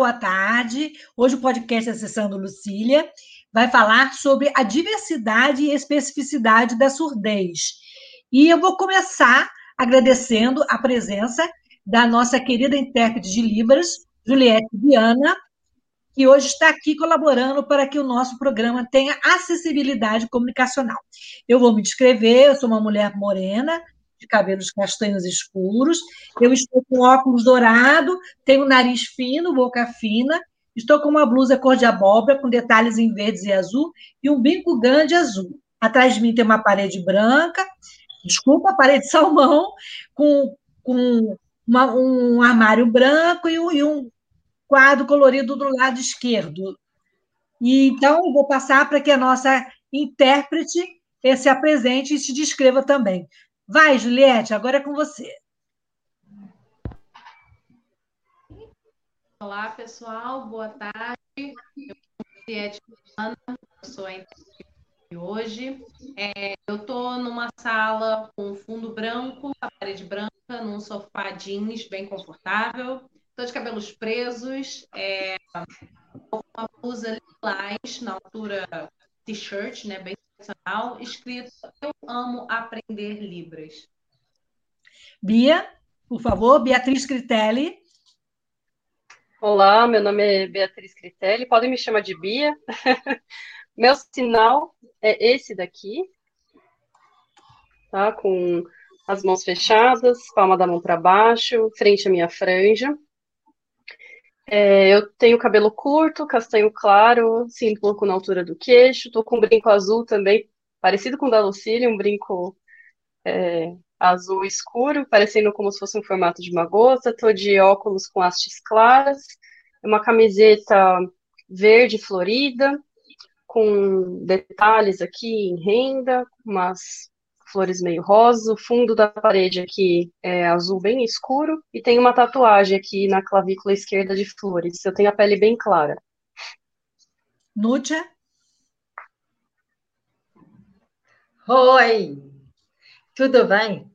Boa tarde. Hoje o podcast Acessando Lucília vai falar sobre a diversidade e especificidade da surdez. E eu vou começar agradecendo a presença da nossa querida intérprete de Libras, Juliette Viana, que hoje está aqui colaborando para que o nosso programa tenha acessibilidade comunicacional. Eu vou me descrever, eu sou uma mulher morena, de cabelos castanhos escuros. Eu estou com óculos dourado, tenho nariz fino, boca fina. Estou com uma blusa cor de abóbora, com detalhes em verdes e azul, e um bico grande azul. Atrás de mim tem uma parede branca, desculpa, parede salmão, com, com uma, um armário branco e um, e um quadro colorido do lado esquerdo. E, então, eu vou passar para que a nossa intérprete se apresente e se descreva também. Vai, Juliette, agora é com você. Olá, pessoal, boa tarde. Eu sou Juliette Ana, sou a de hoje. É, eu estou numa sala com fundo branco, a parede branca, num sofá jeans bem confortável. Estou de cabelos presos, é, uma blusa lilás na altura t-shirt, né, bem tradicional, escrito Eu amo aprender Libras. Bia, por favor, Beatriz Critelli. Olá, meu nome é Beatriz Critelli, podem me chamar de Bia. meu sinal é esse daqui, tá? Com as mãos fechadas, palma da mão para baixo, frente à minha franja. É, eu tenho cabelo curto, castanho claro, sim, um pouco na altura do queixo. Estou com um brinco azul também, parecido com o da Lucília, um brinco é, azul escuro, parecendo como se fosse um formato de uma gota. Estou de óculos com hastes claras, uma camiseta verde florida, com detalhes aqui em renda, umas flores meio rosa, o fundo da parede aqui é azul bem escuro, e tem uma tatuagem aqui na clavícula esquerda de flores. Eu tenho a pele bem clara. Núcia? Oi, tudo bem?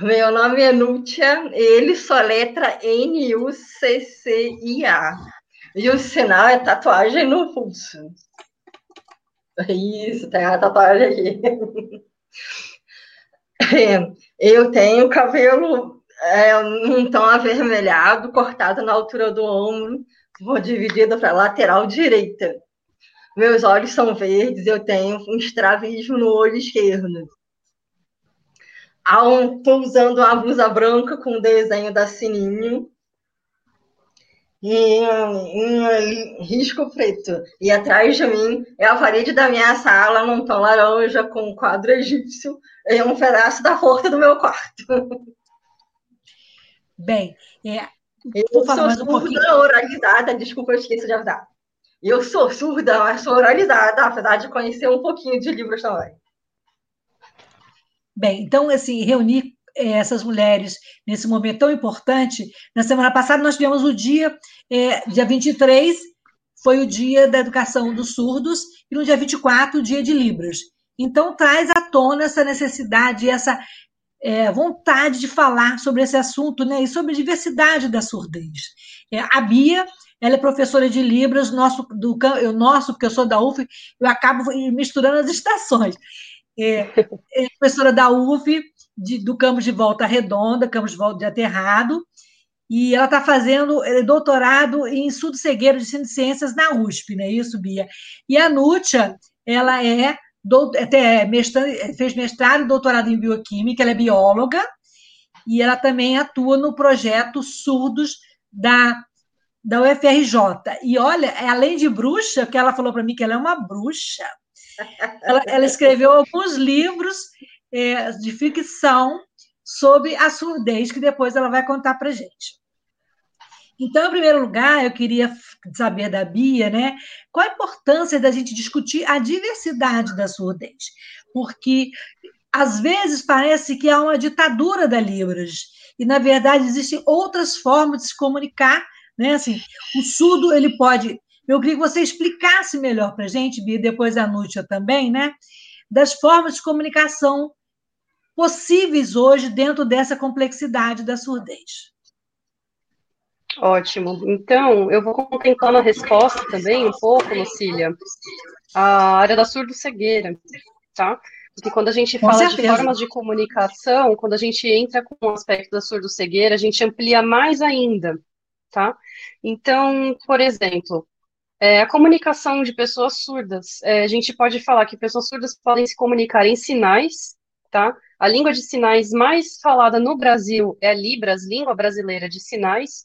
Meu nome é Núcia, ele só letra N-U-C-C-I-A. E o sinal é tatuagem no pulso. Isso, tem a tatuagem aqui. Eu tenho cabelo é, um tom avermelhado, cortado na altura do ombro, vou dividido para a lateral direita. Meus olhos são verdes, eu tenho um estrabismo no olho esquerdo. Estou usando uma blusa branca com o desenho da Sininho e um, risco preto. E atrás de mim é a parede da minha sala, num tom laranja, com um quadro egípcio e um pedaço da porta do meu quarto. Bem, é, eu sou surda um oralizada, desculpa, eu esqueci de avisar. Eu sou surda, mas sou oralizada, apesar de conhecer um pouquinho de livros também. Bem, então, assim, reunir essas mulheres nesse momento tão importante. Na semana passada, nós tivemos o dia, é, dia 23, foi o dia da educação dos surdos, e no dia 24, o dia de Libras. Então, traz à tona essa necessidade, essa é, vontade de falar sobre esse assunto né, e sobre a diversidade da surdez. É, a Bia, ela é professora de Libras, nosso, do, eu, nosso, porque eu sou da UF, eu acabo misturando as estações. É, é professora da UF, de, do campus de Volta Redonda, campus de Volta de Aterrado, e ela está fazendo é, doutorado em surdo cegueiro de ciências na USP, não é isso, Bia? E a Núcia, ela é até mestrado, fez mestrado e doutorado em bioquímica, ela é bióloga, e ela também atua no projeto Surdos da, da UFRJ. E olha, além de bruxa, que ela falou para mim que ela é uma bruxa, ela, ela escreveu alguns livros é, de ficção sobre a surdez, que depois ela vai contar para gente. Então, em primeiro lugar, eu queria saber da Bia, né, qual a importância da gente discutir a diversidade da surdez, porque às vezes parece que há uma ditadura da Libras, e na verdade existem outras formas de se comunicar, né? Assim, o surdo ele pode. Eu queria que você explicasse melhor para a gente, Bia, depois a Núcia também, né? Das formas de comunicação possíveis hoje dentro dessa complexidade da surdez. Ótimo. Então, eu vou contemplando a resposta também um pouco, Lucília, a área da surdo-cegueira, tá? Porque quando a gente fala de formas de comunicação, quando a gente entra com o aspecto da surdo-cegueira, a gente amplia mais ainda, tá? Então, por exemplo, é, a comunicação de pessoas surdas, é, a gente pode falar que pessoas surdas podem se comunicar em sinais, tá? A língua de sinais mais falada no Brasil é a Libras, língua brasileira de sinais,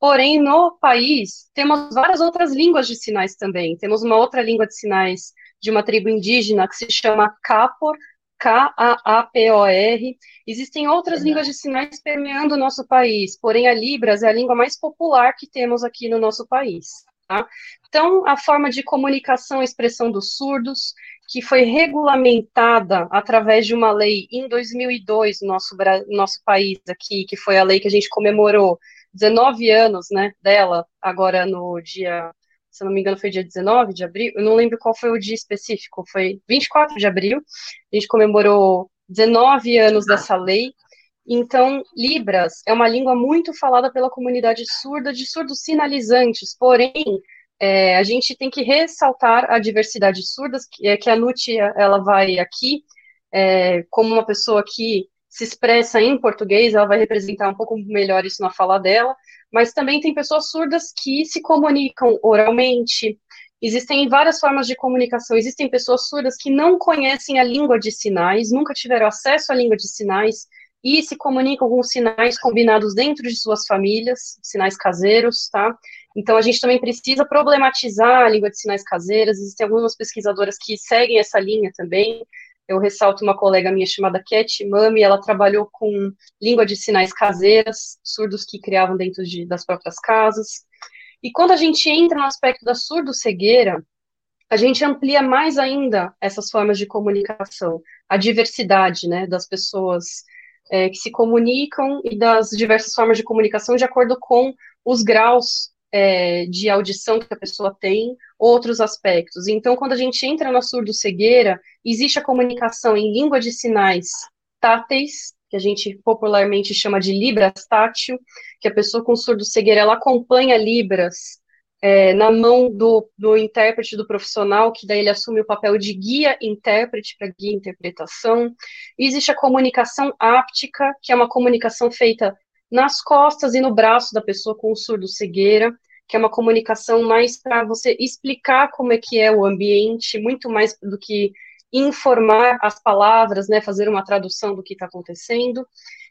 porém, no país, temos várias outras línguas de sinais também. Temos uma outra língua de sinais de uma tribo indígena que se chama Kapor, K-A-A-P-O-R. Existem outras línguas de sinais permeando o nosso país, porém a Libras é a língua mais popular que temos aqui no nosso país. Tá? Então, a forma de comunicação e expressão dos surdos, que foi regulamentada através de uma lei em 2002 no nosso, nosso país aqui, que foi a lei que a gente comemorou 19 anos né, dela, agora no dia se não me engano, foi dia 19 de abril, eu não lembro qual foi o dia específico, foi 24 de abril, a gente comemorou 19 anos dessa lei. Então, Libras é uma língua muito falada pela comunidade surda, de surdos sinalizantes, porém, é, a gente tem que ressaltar a diversidade de surdas, que, é, que a Nútia, ela vai aqui, é, como uma pessoa que se expressa em português, ela vai representar um pouco melhor isso na fala dela, mas também tem pessoas surdas que se comunicam oralmente. Existem várias formas de comunicação. Existem pessoas surdas que não conhecem a língua de sinais, nunca tiveram acesso à língua de sinais e se comunicam com sinais combinados dentro de suas famílias, sinais caseiros, tá? Então a gente também precisa problematizar a língua de sinais caseiras. Existem algumas pesquisadoras que seguem essa linha também eu ressalto uma colega minha chamada Cat Mami, ela trabalhou com língua de sinais caseiras, surdos que criavam dentro de, das próprias casas. E quando a gente entra no aspecto da surdo-cegueira, a gente amplia mais ainda essas formas de comunicação, a diversidade né, das pessoas é, que se comunicam e das diversas formas de comunicação de acordo com os graus é, de audição que a pessoa tem, outros aspectos. Então, quando a gente entra na surdo-cegueira, existe a comunicação em língua de sinais táteis, que a gente popularmente chama de libras tátil, que a pessoa com surdo-cegueira, ela acompanha libras é, na mão do, do intérprete, do profissional, que daí ele assume o papel de guia-intérprete para guia-interpretação. Existe a comunicação áptica, que é uma comunicação feita nas costas e no braço da pessoa com surdo-cegueira, que é uma comunicação mais para você explicar como é que é o ambiente, muito mais do que informar as palavras, né, fazer uma tradução do que está acontecendo.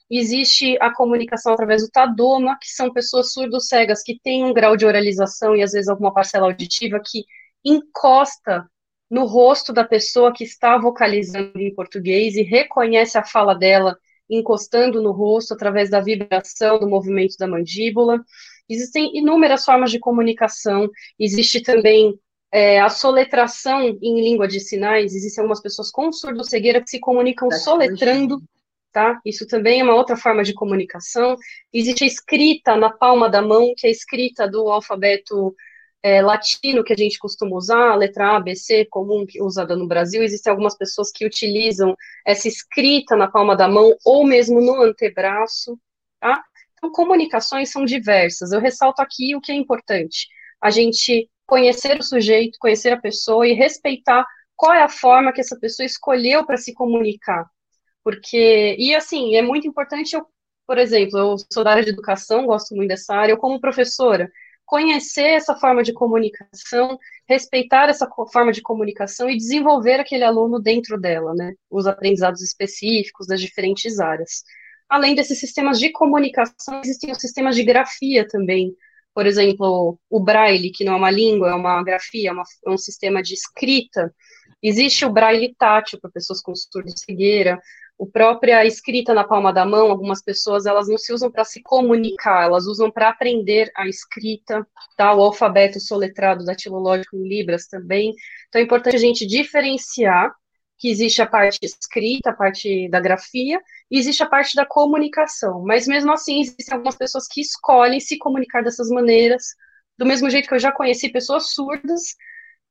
Existe a comunicação através do Tadoma, que são pessoas surdo-cegas que têm um grau de oralização e às vezes alguma parcela auditiva que encosta no rosto da pessoa que está vocalizando em português e reconhece a fala dela encostando no rosto através da vibração do movimento da mandíbula. Existem inúmeras formas de comunicação, existe também é, a soletração em língua de sinais, existem algumas pessoas com surdo-cegueira que se comunicam soletrando, tá? Isso também é uma outra forma de comunicação. Existe a escrita na palma da mão, que é a escrita do alfabeto é, latino que a gente costuma usar, a letra A, B, C, comum, que usada no Brasil, existem algumas pessoas que utilizam essa escrita na palma da mão ou mesmo no antebraço, tá? Então, comunicações são diversas. Eu ressalto aqui o que é importante: a gente conhecer o sujeito, conhecer a pessoa e respeitar qual é a forma que essa pessoa escolheu para se comunicar. Porque, e assim, é muito importante eu, por exemplo, eu sou da área de educação, gosto muito dessa área, eu como professora, conhecer essa forma de comunicação, respeitar essa forma de comunicação e desenvolver aquele aluno dentro dela, né? Os aprendizados específicos das diferentes áreas. Além desses sistemas de comunicação, existem os sistemas de grafia também. Por exemplo, o braille, que não é uma língua, é uma grafia, é, uma, é um sistema de escrita, Existe o braille tátil para pessoas com surdo-cegueira, a própria escrita na palma da mão, algumas pessoas elas não se usam para se comunicar, elas usam para aprender a escrita, tá? o alfabeto soletrado datilológico em libras também. Então é importante a gente diferenciar que existe a parte escrita, a parte da grafia, e existe a parte da comunicação. Mas mesmo assim, existem algumas pessoas que escolhem se comunicar dessas maneiras, do mesmo jeito que eu já conheci pessoas surdas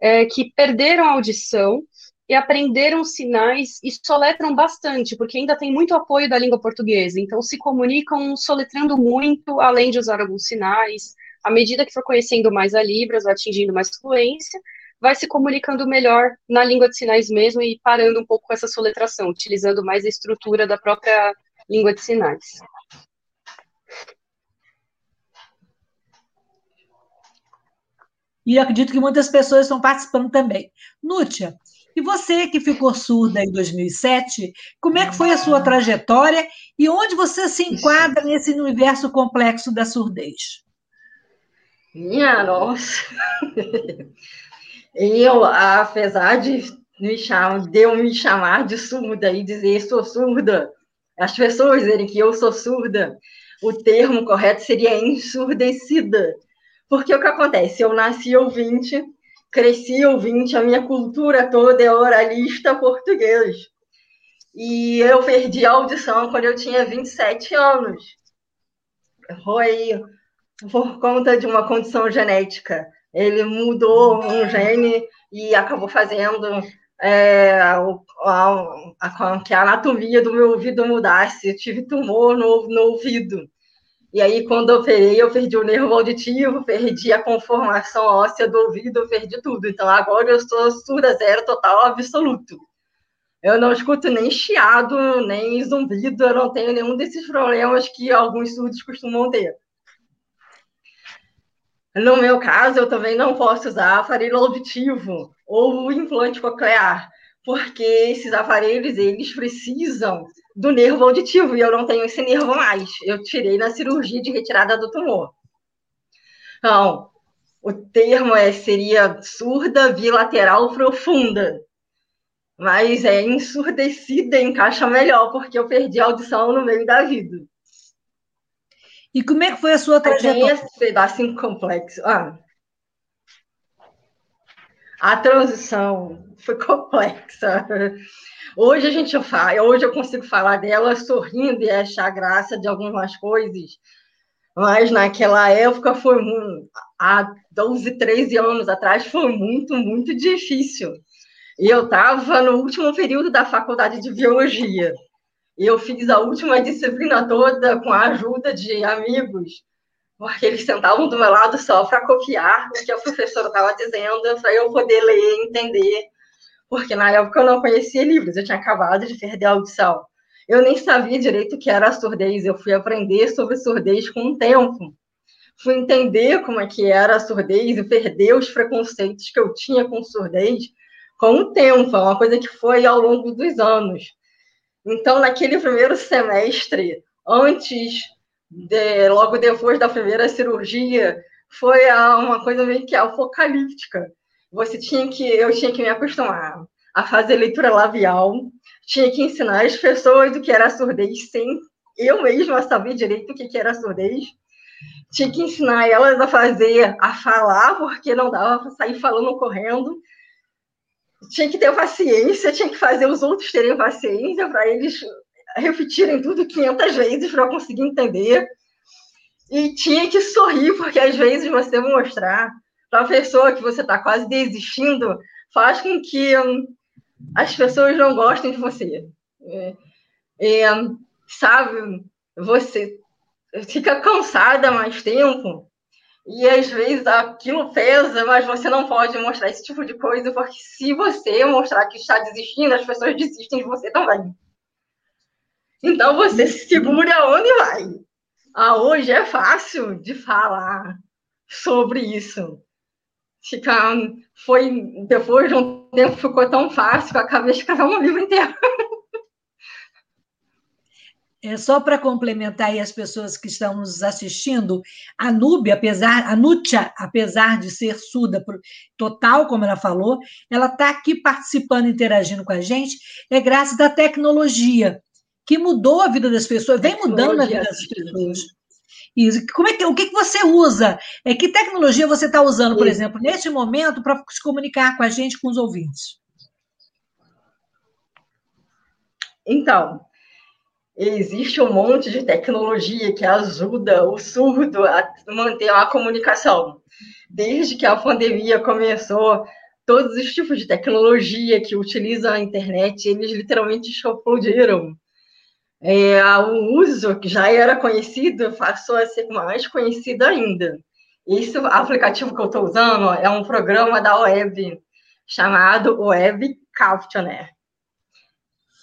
é, que perderam a audição e aprenderam sinais e soletram bastante, porque ainda tem muito apoio da língua portuguesa, então se comunicam soletrando muito, além de usar alguns sinais. À medida que for conhecendo mais a Libras, vai atingindo mais fluência, vai se comunicando melhor na língua de sinais mesmo e parando um pouco com essa soletração, utilizando mais a estrutura da própria língua de sinais. E acredito que muitas pessoas estão participando também. Nútia, e você que ficou surda em 2007, como é que foi a sua trajetória e onde você se enquadra nesse universo complexo da surdez? Minha nossa! Eu, apesar de me chamar, de eu me chamar de surda e dizer sou surda, as pessoas dizerem que eu sou surda, o termo correto seria ensurdecida. Porque o que acontece? Eu nasci ouvinte, cresci ouvinte, a minha cultura toda é oralista português. E eu perdi a audição quando eu tinha 27 anos. Foi por conta de uma condição genética ele mudou um gene e acabou fazendo é, a, a, a, que a anatomia do meu ouvido mudasse. Eu tive tumor no, no ouvido. E aí, quando eu operei, eu perdi o nervo auditivo, perdi a conformação óssea do ouvido, perdi tudo. Então, agora eu sou surda zero total absoluto. Eu não escuto nem chiado, nem zumbido, eu não tenho nenhum desses problemas que alguns surdos costumam ter. No meu caso, eu também não posso usar aparelho auditivo ou implante coclear, porque esses aparelhos eles precisam do nervo auditivo e eu não tenho esse nervo mais. Eu tirei na cirurgia de retirada do tumor. Então, o termo é, seria surda bilateral profunda, mas é ensurdecida encaixa melhor, porque eu perdi a audição no meio da vida. E como é que foi a sua trajetória? Tem esse pedacinho complexo. Ah, a transição foi complexa. Hoje a gente fala, hoje eu consigo falar dela sorrindo e achar graça de algumas coisas, mas naquela época foi muito, há 12, 13 anos atrás foi muito, muito difícil. E eu estava no último período da faculdade de biologia. Eu fiz a última disciplina toda com a ajuda de amigos, porque eles sentavam do meu lado só para copiar o que a professora estava dizendo, para eu poder ler e entender, porque na época eu não conhecia livros, eu tinha acabado de perder a audição. Eu nem sabia direito o que era surdez, eu fui aprender sobre surdez com o tempo. Fui entender como é que era a surdez e perder os preconceitos que eu tinha com surdez com o tempo, é uma coisa que foi ao longo dos anos. Então, naquele primeiro semestre, antes, de, logo depois da primeira cirurgia, foi uma coisa meio que apocalíptica. Você tinha que, eu tinha que me acostumar a fazer leitura labial, tinha que ensinar as pessoas o que era surdez sem eu mesma saber direito o que era surdez. Tinha que ensinar elas a fazer, a falar, porque não dava para sair falando correndo tinha que ter paciência, tinha que fazer os outros terem paciência para eles repetirem tudo 500 vezes para eu conseguir entender. E tinha que sorrir, porque às vezes você mostrar para a pessoa que você está quase desistindo faz com que hum, as pessoas não gostem de você. É, é, sabe, você fica cansada mais tempo e às vezes aquilo pesa, mas você não pode mostrar esse tipo de coisa, porque se você mostrar que está desistindo, as pessoas desistem de você também. Então você se segura onde vai. Ah, hoje é fácil de falar sobre isso. Fica, foi, depois de um tempo ficou tão fácil que eu acabei de escrever um livro inteiro. É, só para complementar aí as pessoas que estão nos assistindo, a Núbia, apesar, a Nútia, apesar de ser surda total, como ela falou, ela está aqui participando, interagindo com a gente, é graças à tecnologia, que mudou a vida das pessoas, vem mudando a vida das pessoas. Isso. Como é que, o que, que você usa? É, que tecnologia você está usando, por exemplo, neste momento, para se comunicar com a gente, com os ouvintes? Então, existe um monte de tecnologia que ajuda o surdo a manter a comunicação. Desde que a pandemia começou, todos os tipos de tecnologia que utilizam a internet, eles literalmente explodiram. É, o uso que já era conhecido passou a ser mais conhecido ainda. Esse aplicativo que eu estou usando é um programa da web chamado Web Captioner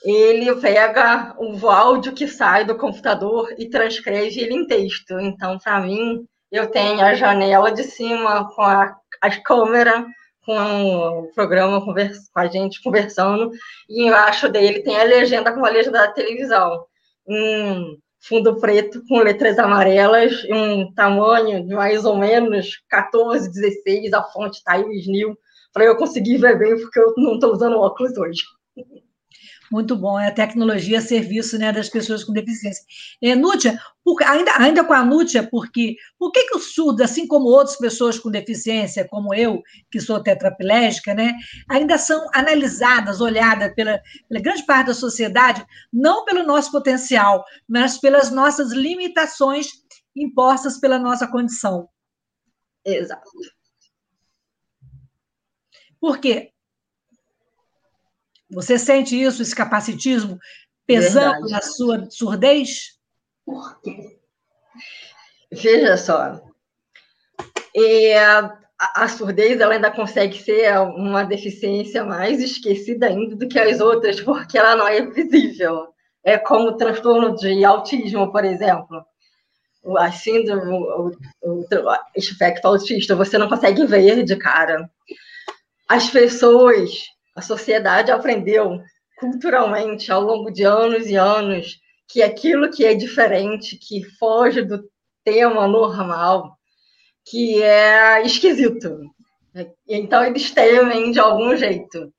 ele pega o áudio que sai do computador e transcreve ele em texto. Então, para mim, eu tenho a janela de cima com a, a câmera, com o programa conversa, com a gente conversando, e embaixo dele tem a legenda com a legenda da televisão. Um fundo preto com letras amarelas, um tamanho de mais ou menos 14, 16, a fonte Times New, para eu conseguir ver bem, porque eu não estou usando óculos hoje. Muito bom, é a tecnologia a serviço né, das pessoas com deficiência. É, Nútia, por, ainda, ainda com a Nútia, porque por que, que o surdo, assim como outras pessoas com deficiência, como eu, que sou tetraplégica, né, ainda são analisadas, olhadas pela, pela grande parte da sociedade, não pelo nosso potencial, mas pelas nossas limitações impostas pela nossa condição? Exato. Por quê? Você sente isso, esse capacitismo, pesando Verdade. na sua surdez? Por quê? Veja só, e a, a, surdez ela ainda consegue ser uma deficiência mais esquecida ainda do que as outras, porque ela não é visível. É como o transtorno de autismo, por exemplo. A síndrome, o, o, o espectro autista, você não consegue ver de cara. As pessoas a sociedade aprendeu culturalmente ao longo de anos e anos que aquilo que é diferente, que foge do tema normal, que é esquisito. Então eles temem de algum jeito.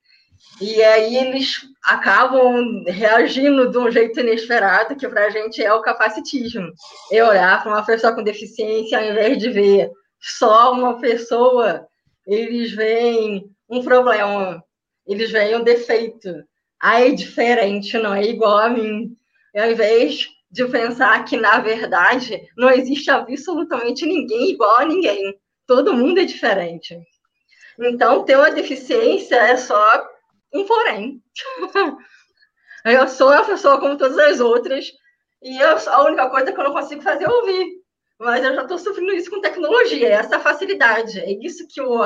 E aí eles acabam reagindo de um jeito inesperado, que para a gente é o capacitismo. É olhar para uma pessoa com deficiência, ao invés de ver só uma pessoa, eles veem um problema eles veem um defeito. Ah, é diferente, não é igual a mim. E ao invés de pensar que, na verdade, não existe absolutamente ninguém igual a ninguém. Todo mundo é diferente. Então, ter uma deficiência é só um porém. eu sou uma pessoa como todas as outras, e eu, a única coisa que eu não consigo fazer é ouvir. Mas eu já estou sofrendo isso com tecnologia, essa facilidade. É isso que o,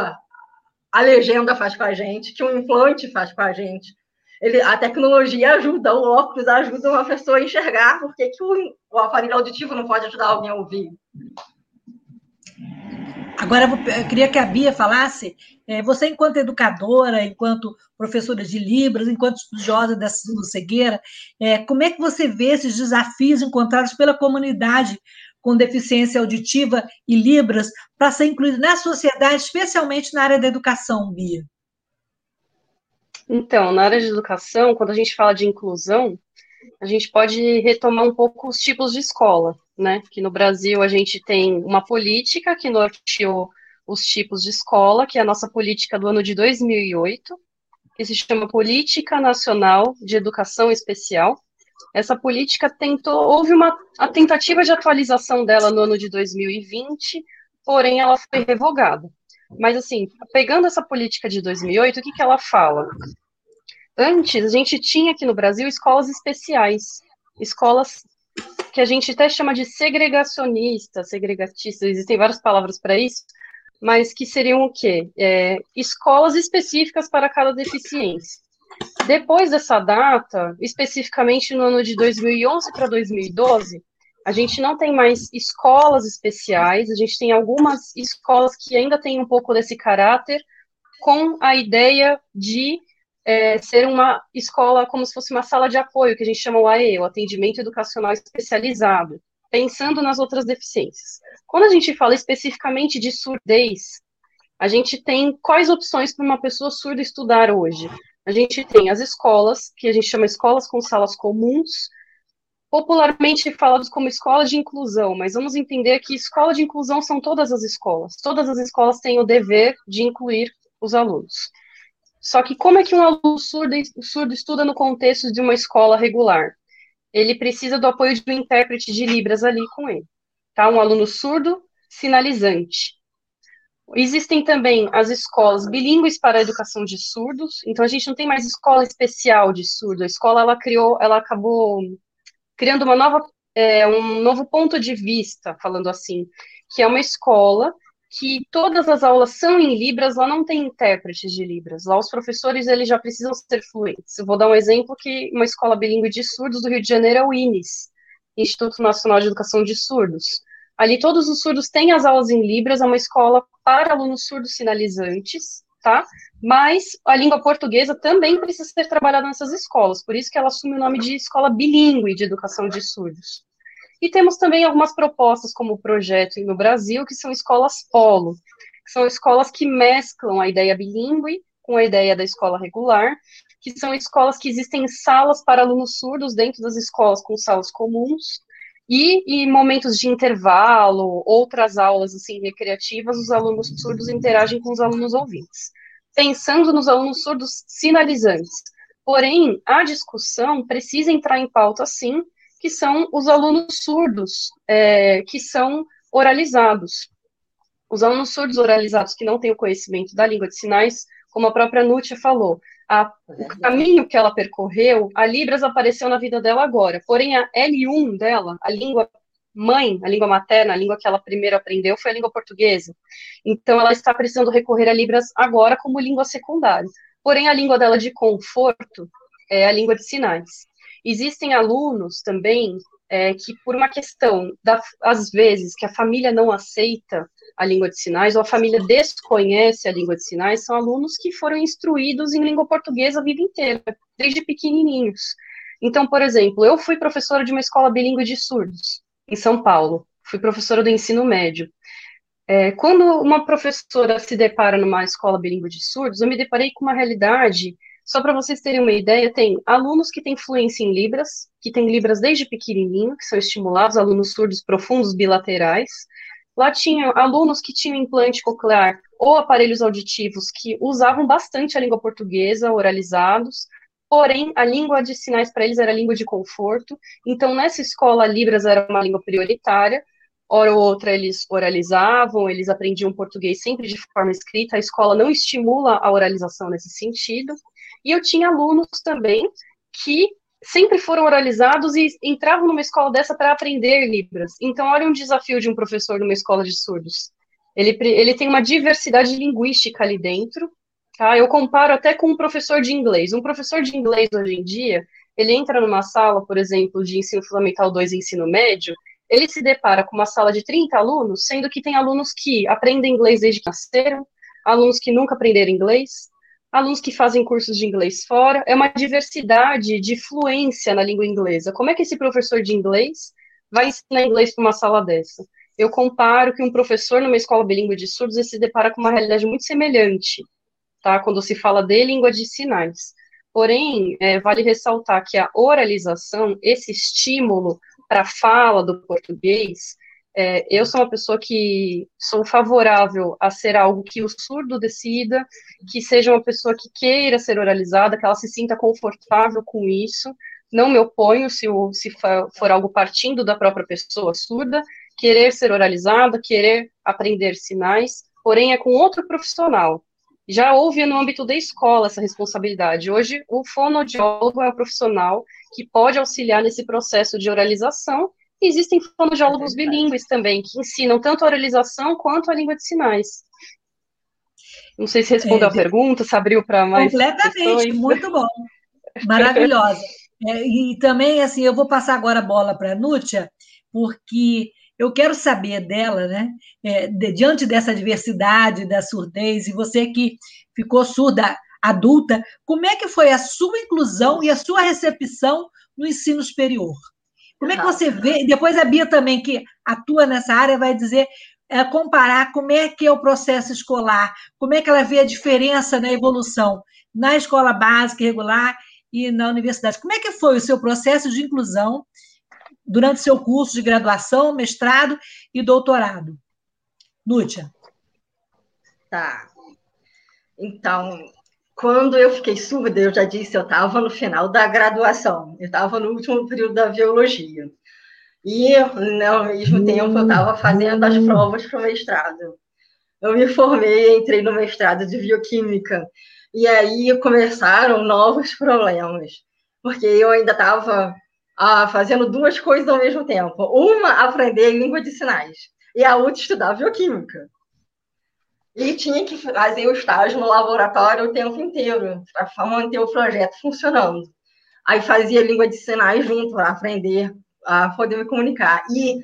a legenda faz com a gente, que o implante faz com a gente. Ele, a tecnologia ajuda, o óculos ajuda uma pessoa a enxergar, por que o, o aparelho auditivo não pode ajudar alguém a ouvir? Agora, eu queria que a Bia falasse, é, você enquanto educadora, enquanto professora de Libras, enquanto estudiosa dessa cegueira, é, como é que você vê esses desafios encontrados pela comunidade com deficiência auditiva e Libras para ser incluído na sociedade, especialmente na área da educação, Bia? Então, na área de educação, quando a gente fala de inclusão, a gente pode retomar um pouco os tipos de escola, né? Que no Brasil a gente tem uma política que norteou os tipos de escola, que é a nossa política do ano de 2008, que se chama Política Nacional de Educação Especial, essa política tentou, houve uma a tentativa de atualização dela no ano de 2020, porém ela foi revogada. Mas assim, pegando essa política de 2008, o que, que ela fala? Antes, a gente tinha aqui no Brasil escolas especiais, escolas que a gente até chama de segregacionistas, segregatistas, existem várias palavras para isso, mas que seriam o quê? É, escolas específicas para cada deficiência. Depois dessa data, especificamente no ano de 2011 para 2012, a gente não tem mais escolas especiais, a gente tem algumas escolas que ainda têm um pouco desse caráter, com a ideia de é, ser uma escola como se fosse uma sala de apoio, que a gente chama o AE, o Atendimento Educacional Especializado, pensando nas outras deficiências. Quando a gente fala especificamente de surdez, a gente tem quais opções para uma pessoa surda estudar hoje? A gente tem as escolas, que a gente chama escolas com salas comuns, popularmente falados como escola de inclusão, mas vamos entender que escola de inclusão são todas as escolas. Todas as escolas têm o dever de incluir os alunos. Só que como é que um aluno surdo, surdo estuda no contexto de uma escola regular? Ele precisa do apoio de um intérprete de Libras ali com ele. Tá? Um aluno surdo sinalizante. Existem também as escolas bilíngues para a educação de surdos. Então a gente não tem mais escola especial de surdo. A escola ela criou, ela acabou criando uma nova, é, um novo ponto de vista, falando assim, que é uma escola que todas as aulas são em Libras, lá não tem intérpretes de Libras. Lá os professores eles já precisam ser fluentes. Eu vou dar um exemplo que uma escola bilíngue de surdos do Rio de Janeiro é o INES, Instituto Nacional de Educação de Surdos. Ali todos os surdos têm as aulas em Libras, é uma escola para alunos surdos sinalizantes, tá? Mas a língua portuguesa também precisa ser trabalhada nessas escolas, por isso que ela assume o nome de escola bilíngue de educação de surdos. E temos também algumas propostas como o projeto no Brasil, que são escolas polo, que são escolas que mesclam a ideia bilíngue com a ideia da escola regular, que são escolas que existem salas para alunos surdos dentro das escolas com salas comuns, e em momentos de intervalo, outras aulas assim recreativas, os alunos surdos interagem com os alunos ouvintes pensando nos alunos surdos sinalizantes. Porém, a discussão precisa entrar em pauta, sim, que são os alunos surdos, é, que são oralizados. Os alunos surdos oralizados que não têm o conhecimento da língua de sinais, como a própria Nútia falou, a, o caminho que ela percorreu, a Libras apareceu na vida dela agora, porém a L1 dela, a língua mãe, a língua materna, a língua que ela primeiro aprendeu foi a língua portuguesa. Então, ela está precisando recorrer a Libras agora como língua secundária. Porém, a língua dela de conforto é a língua de sinais. Existem alunos também é, que, por uma questão, da, às vezes, que a família não aceita a língua de sinais, ou a família desconhece a língua de sinais, são alunos que foram instruídos em língua portuguesa a vida inteira, desde pequenininhos. Então, por exemplo, eu fui professora de uma escola bilíngue de surdos em São Paulo. Fui professora do ensino médio. É, quando uma professora se depara numa escola bilíngue de surdos, eu me deparei com uma realidade. Só para vocês terem uma ideia, tem alunos que têm fluência em Libras, que têm Libras desde pequenininho, que são estimulados, alunos surdos profundos bilaterais. Lá tinha alunos que tinham implante coclear ou aparelhos auditivos que usavam bastante a língua portuguesa, oralizados, porém a língua de sinais para eles era a língua de conforto. Então, nessa escola, Libras era uma língua prioritária. Hora ou outra eles oralizavam, eles aprendiam português sempre de forma escrita. A escola não estimula a oralização nesse sentido. E eu tinha alunos também que sempre foram oralizados e entravam numa escola dessa para aprender Libras. Então, olha um desafio de um professor numa escola de surdos. Ele, ele tem uma diversidade linguística ali dentro, Tá? Eu comparo até com um professor de inglês. Um professor de inglês hoje em dia, ele entra numa sala, por exemplo, de ensino fundamental 2 e ensino médio, ele se depara com uma sala de 30 alunos, sendo que tem alunos que aprendem inglês desde que nasceram, alunos que nunca aprenderam inglês, alunos que fazem cursos de inglês fora, é uma diversidade de fluência na língua inglesa. Como é que esse professor de inglês vai ensinar inglês para uma sala dessa? Eu comparo que um professor numa escola bilíngue de surdos se depara com uma realidade muito semelhante tá? Quando se fala de língua de sinais. Porém, é, vale ressaltar que a oralização, esse estímulo para a fala do português, é, eu sou uma pessoa que sou favorável a ser algo que o surdo decida, que seja uma pessoa que queira ser oralizada, que ela se sinta confortável com isso. Não me oponho se, o, se for algo partindo da própria pessoa surda, querer ser oralizada, querer aprender sinais, porém é com outro profissional, já houve no âmbito da escola essa responsabilidade. Hoje, o fonoaudiólogo é o profissional que pode auxiliar nesse processo de oralização. E existem fonoaudiólogos é bilíngues também, que ensinam tanto a oralização quanto a língua de sinais. Não sei se respondeu é, a pergunta, se abriu para mais. Completamente, questões. muito bom. Maravilhosa. É, e também, assim, eu vou passar agora a bola para a Nútia, porque eu quero saber dela, né? É, de, diante dessa diversidade da surdez, e você que ficou surda adulta, como é que foi a sua inclusão e a sua recepção no ensino superior? Como é que você vê? Depois a Bia também, que atua nessa área, vai dizer, é, comparar como é que é o processo escolar, como é que ela vê a diferença na evolução na escola básica regular e na universidade. Como é que foi o seu processo de inclusão durante seu curso de graduação, mestrado e doutorado? Nútia. Tá. Então, quando eu fiquei surda, eu já disse, eu estava no final da graduação, eu estava no último período da biologia. E, ao mesmo tempo, eu estava fazendo as provas para o mestrado. Eu me formei, entrei no mestrado de bioquímica. E aí começaram novos problemas, porque eu ainda estava ah, fazendo duas coisas ao mesmo tempo. Uma, aprender língua de sinais, e a outra, estudar bioquímica. E tinha que fazer o estágio no laboratório o tempo inteiro, para manter o projeto funcionando. Aí fazia língua de sinais junto, para aprender a poder me comunicar. E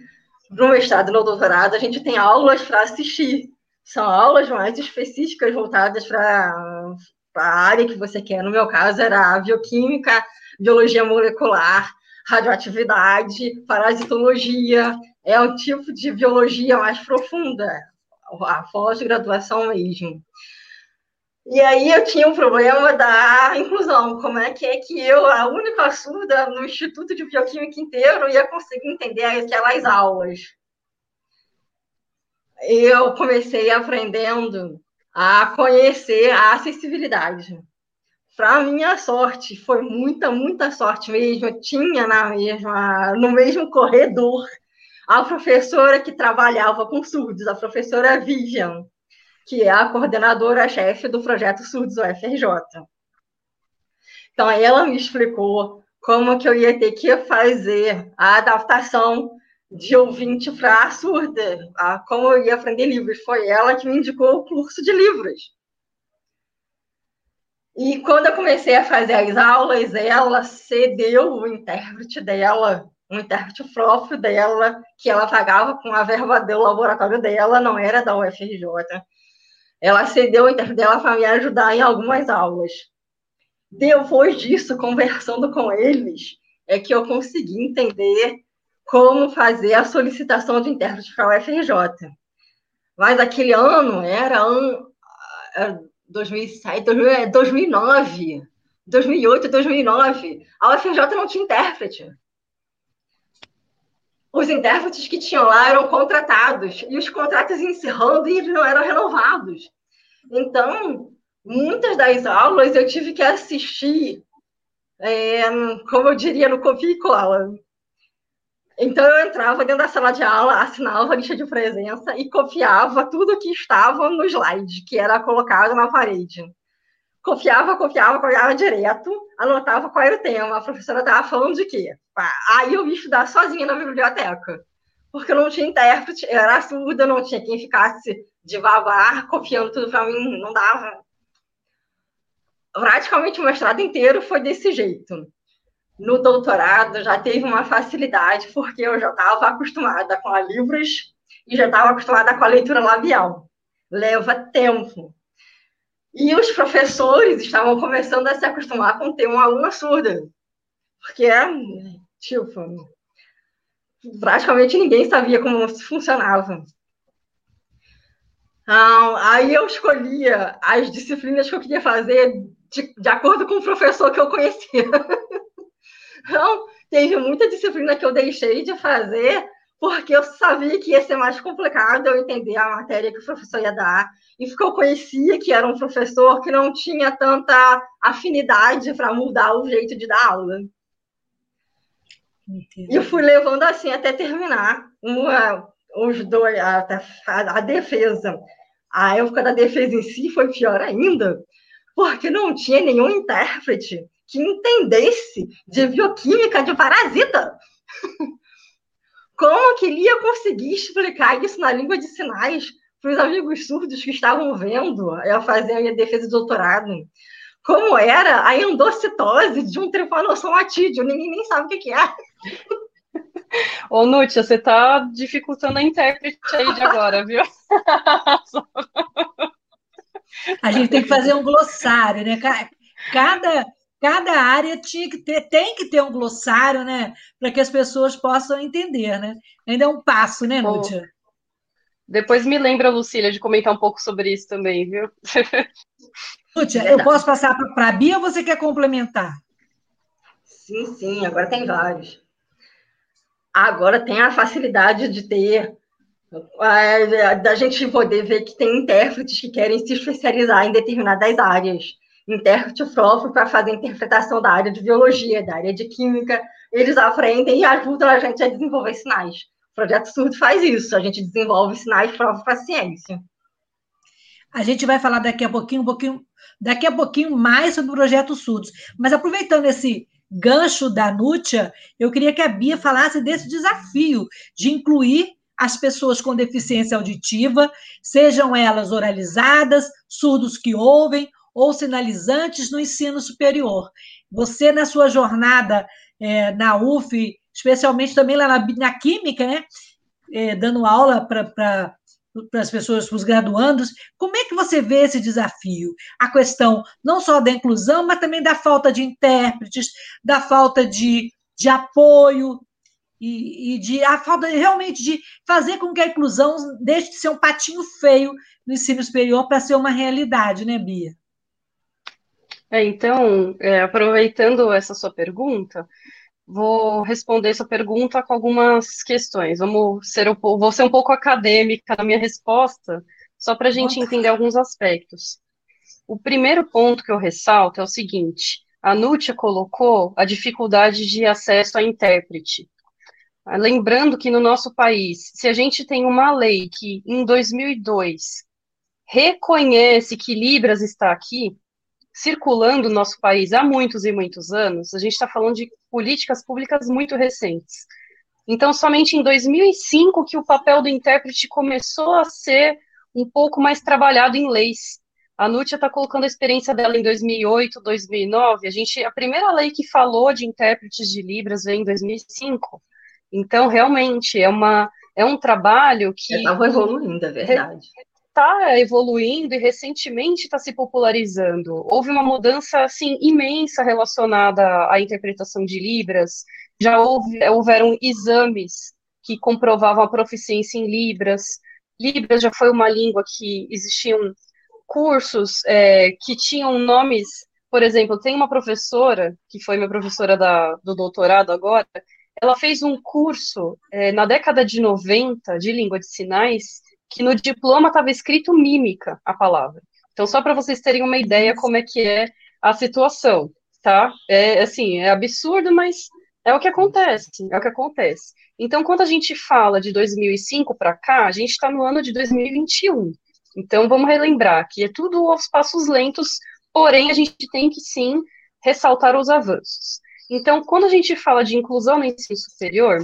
no mestrado e no doutorado, a gente tem aulas para assistir. São aulas mais específicas voltadas para a área que você quer. No meu caso, era bioquímica, biologia molecular, radioatividade, parasitologia. É um tipo de biologia mais profunda, a pós-graduação mesmo. E aí eu tinha um problema da inclusão. Como é que é que eu, a única surda no Instituto de Bioquímica inteiro, ia conseguir entender aquelas aulas? Eu comecei aprendendo a conhecer a acessibilidade. Para minha sorte, foi muita, muita sorte mesmo. Eu tinha na mesma, no mesmo corredor a professora que trabalhava com surdos, a professora Vivian que é a coordenadora-chefe do projeto Surdos UFRJ. Então, ela me explicou como que eu ia ter que fazer a adaptação de ouvinte para surda, a, como eu ia aprender livros. Foi ela que me indicou o curso de livros. E quando eu comecei a fazer as aulas, ela cedeu o intérprete dela, um intérprete próprio dela, que ela pagava com a verba do laboratório dela, não era da UFRJ ela cedeu o intérprete dela para me ajudar em algumas aulas. Depois disso, conversando com eles, é que eu consegui entender como fazer a solicitação de intérprete para a UFRJ. Mas aquele ano era um, 2007, 2009, 2008, 2009. A UFRJ não tinha intérprete. Os intérpretes que tinham lá eram contratados e os contratos encerrando e não eram renovados. Então, muitas das aulas eu tive que assistir, é, como eu diria, no cola. Então, eu entrava dentro da sala de aula, assinava a lista de presença e copiava tudo que estava no slide, que era colocado na parede. Copiava, copiava, copiava direto, anotava qual era o tema. A professora estava falando de quê? Aí eu ia estudar sozinha na biblioteca, porque eu não tinha intérprete, eu era surda, não tinha quem ficasse devagar, copiando tudo para mim, não dava. Praticamente o mestrado inteiro foi desse jeito. No doutorado já teve uma facilidade, porque eu já estava acostumada com livros e já estava acostumada com a leitura labial. Leva tempo. E os professores estavam começando a se acostumar com ter uma aluna surda. Porque, tipo, praticamente ninguém sabia como funcionava. Então, aí eu escolhia as disciplinas que eu queria fazer de, de acordo com o professor que eu conhecia. Então, teve muita disciplina que eu deixei de fazer porque eu sabia que ia ser mais complicado eu entender a matéria que o professor ia dar, e porque eu conhecia que era um professor que não tinha tanta afinidade para mudar o jeito de dar aula. Entendi. E eu fui levando assim até terminar uma, os dois, a, a, a defesa. A época da defesa em si foi pior ainda, porque não tinha nenhum intérprete que entendesse de bioquímica de parasita. Como que ele ia conseguir explicar isso na língua de sinais para os amigos surdos que estavam vendo eu fazer a minha defesa de doutorado? Como era a endocitose de um tripanosomatídeo? Ninguém nem sabe o que é. Ô, Nútia, você tá dificultando a intérprete aí de agora, viu? A gente tem que fazer um glossário, né? Cada, cada área tinha que ter, tem que ter um glossário, né? Para que as pessoas possam entender, né? Ainda é um passo, né, Nútia? Depois me lembra, Lucília, de comentar um pouco sobre isso também, viu? Nútia, eu posso passar para a Bia ou você quer complementar? Sim, sim, agora tem vários. Agora tem a facilidade de ter, da gente poder ver que tem intérpretes que querem se especializar em determinadas áreas. Intérprete próprio para fazer interpretação da área de biologia, da área de química. Eles aprendem e ajudam a gente a desenvolver sinais. O Projeto Surdo faz isso, a gente desenvolve sinais próprios para a ciência. A gente vai falar daqui a pouquinho, um pouquinho, daqui a pouquinho mais sobre o Projeto Surdos. Mas aproveitando esse gancho da Nútia, eu queria que a Bia falasse desse desafio de incluir as pessoas com deficiência auditiva, sejam elas oralizadas, surdos que ouvem ou sinalizantes no ensino superior. Você, na sua jornada é, na UF, especialmente também lá na, na Química, né, é, dando aula para para as pessoas, para os graduandos, como é que você vê esse desafio? A questão não só da inclusão, mas também da falta de intérpretes, da falta de, de apoio e, e de a falta realmente de fazer com que a inclusão deixe de ser um patinho feio no ensino superior para ser uma realidade, né, Bia? É, então, é, aproveitando essa sua pergunta, vou responder essa pergunta com algumas questões. Vamos ser um, vou ser um pouco acadêmica na minha resposta, só para a gente entender alguns aspectos. O primeiro ponto que eu ressalto é o seguinte: a Nútia colocou a dificuldade de acesso a intérprete. Lembrando que no nosso país, se a gente tem uma lei que em 2002 reconhece que Libras está aqui, circulando no nosso país há muitos e muitos anos, a gente está falando de políticas públicas muito recentes. Então, somente em 2005 que o papel do intérprete começou a ser um pouco mais trabalhado em leis. A Nútia está colocando a experiência dela em 2008, 2009. A gente, a primeira lei que falou de intérpretes de Libras veio em 2005. Então, realmente, é, uma, é um trabalho que. Estava evoluindo, é verdade está evoluindo e recentemente está se popularizando. Houve uma mudança assim imensa relacionada à interpretação de Libras. Já houve, houveram exames que comprovavam a proficiência em Libras. Libras já foi uma língua que existiam cursos é, que tinham nomes. Por exemplo, tem uma professora, que foi minha professora da, do doutorado agora, ela fez um curso é, na década de 90 de língua de sinais que no diploma estava escrito mímica a palavra. Então, só para vocês terem uma ideia como é que é a situação, tá? É assim, é absurdo, mas é o que acontece, é o que acontece. Então, quando a gente fala de 2005 para cá, a gente está no ano de 2021. Então, vamos relembrar que é tudo aos passos lentos, porém, a gente tem que sim ressaltar os avanços. Então, quando a gente fala de inclusão no ensino superior,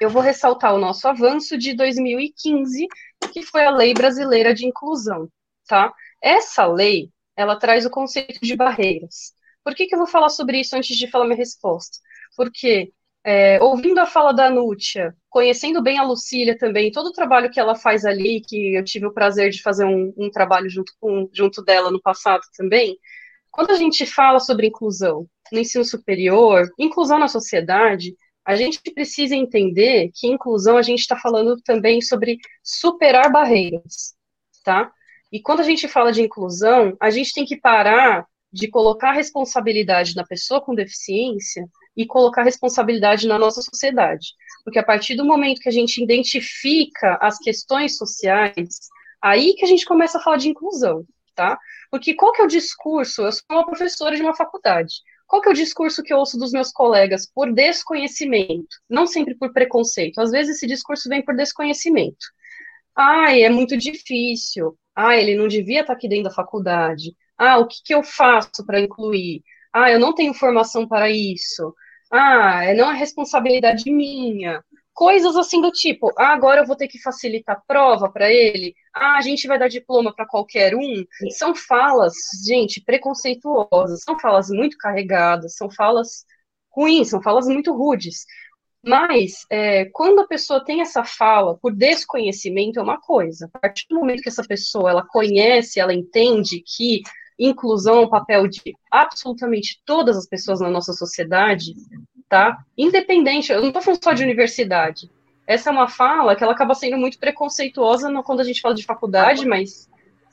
eu vou ressaltar o nosso avanço de 2015, que foi a Lei Brasileira de Inclusão, tá? Essa lei, ela traz o conceito de barreiras. Por que, que eu vou falar sobre isso antes de falar minha resposta? Porque, é, ouvindo a fala da Nútia, conhecendo bem a Lucília também, todo o trabalho que ela faz ali, que eu tive o prazer de fazer um, um trabalho junto, com, junto dela no passado também, quando a gente fala sobre inclusão no ensino superior, inclusão na sociedade, a gente precisa entender que inclusão a gente está falando também sobre superar barreiras, tá? E quando a gente fala de inclusão, a gente tem que parar de colocar responsabilidade na pessoa com deficiência e colocar responsabilidade na nossa sociedade. Porque a partir do momento que a gente identifica as questões sociais, aí que a gente começa a falar de inclusão, tá? Porque qual que é o discurso? Eu sou uma professora de uma faculdade. Qual que é o discurso que eu ouço dos meus colegas? Por desconhecimento, não sempre por preconceito. Às vezes esse discurso vem por desconhecimento. Ah, é muito difícil. Ah, ele não devia estar aqui dentro da faculdade. Ah, o que, que eu faço para incluir? Ah, eu não tenho formação para isso. Ah, é, não é responsabilidade minha coisas assim do tipo, ah, agora eu vou ter que facilitar a prova para ele, ah, a gente vai dar diploma para qualquer um, são falas, gente, preconceituosas, são falas muito carregadas, são falas ruins, são falas muito rudes. Mas, é, quando a pessoa tem essa fala por desconhecimento, é uma coisa. A partir do momento que essa pessoa ela conhece, ela entende que inclusão é um papel de absolutamente todas as pessoas na nossa sociedade, tá? Independente, eu não estou falando só de universidade. Essa é uma fala que ela acaba sendo muito preconceituosa no, quando a gente fala de faculdade, mas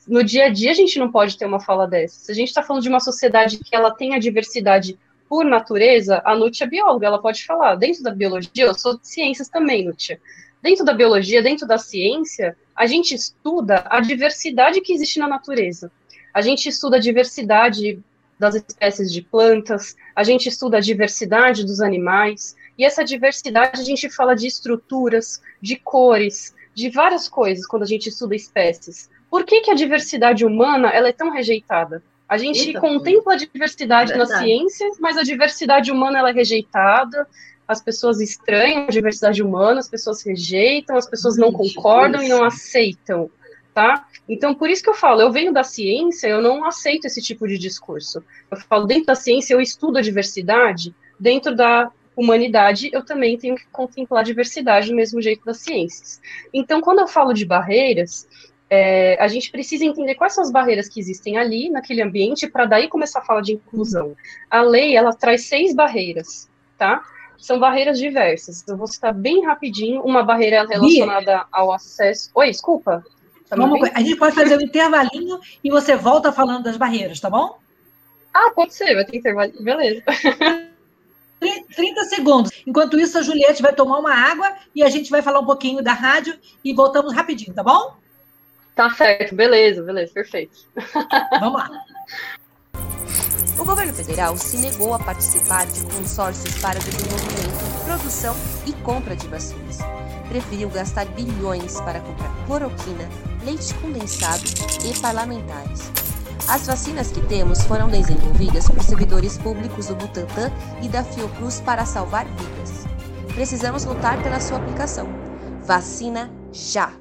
no dia a dia a gente não pode ter uma fala dessa. Se a gente está falando de uma sociedade que ela tem a diversidade por natureza, a Nútia é bióloga, ela pode falar. Dentro da biologia, eu sou de ciências também, Nútia. Dentro da biologia, dentro da ciência, a gente estuda a diversidade que existe na natureza. A gente estuda a diversidade das espécies de plantas, a gente estuda a diversidade dos animais, e essa diversidade a gente fala de estruturas, de cores, de várias coisas quando a gente estuda espécies. Por que, que a diversidade humana ela é tão rejeitada? A gente Eita, contempla a diversidade é na ciência, mas a diversidade humana ela é rejeitada, as pessoas estranham a diversidade humana, as pessoas rejeitam, as pessoas não concordam e não aceitam, tá? Então, por isso que eu falo, eu venho da ciência, eu não aceito esse tipo de discurso. Eu falo, dentro da ciência, eu estudo a diversidade, dentro da humanidade, eu também tenho que contemplar a diversidade do mesmo jeito das ciências. Então, quando eu falo de barreiras, é, a gente precisa entender quais são as barreiras que existem ali, naquele ambiente, para daí começar a falar de inclusão. A lei, ela traz seis barreiras, tá? São barreiras diversas. Eu vou citar bem rapidinho uma barreira relacionada ao acesso. Oi, desculpa. Tá Vamos, a gente pode fazer um intervalinho e você volta falando das barreiras, tá bom? Ah, pode ser, vai ter intervalinho. Beleza. 30 segundos. Enquanto isso, a Juliette vai tomar uma água e a gente vai falar um pouquinho da rádio e voltamos rapidinho, tá bom? Tá certo, beleza, beleza, perfeito. Vamos lá. O governo federal se negou a participar de consórcios para desenvolvimento, produção e compra de vacinas. Preferiu gastar bilhões para comprar cloroquina, leite condensado e parlamentares. As vacinas que temos foram desenvolvidas por servidores públicos do Butantan e da Fiocruz para salvar vidas. Precisamos lutar pela sua aplicação. Vacina já!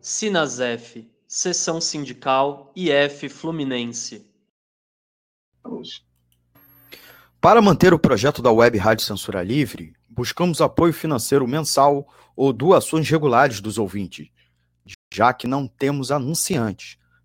Sinasef, Seção Sindical IF Fluminense. Para manter o projeto da Web Rádio Censura Livre, buscamos apoio financeiro mensal ou doações regulares dos ouvintes, já que não temos anunciantes,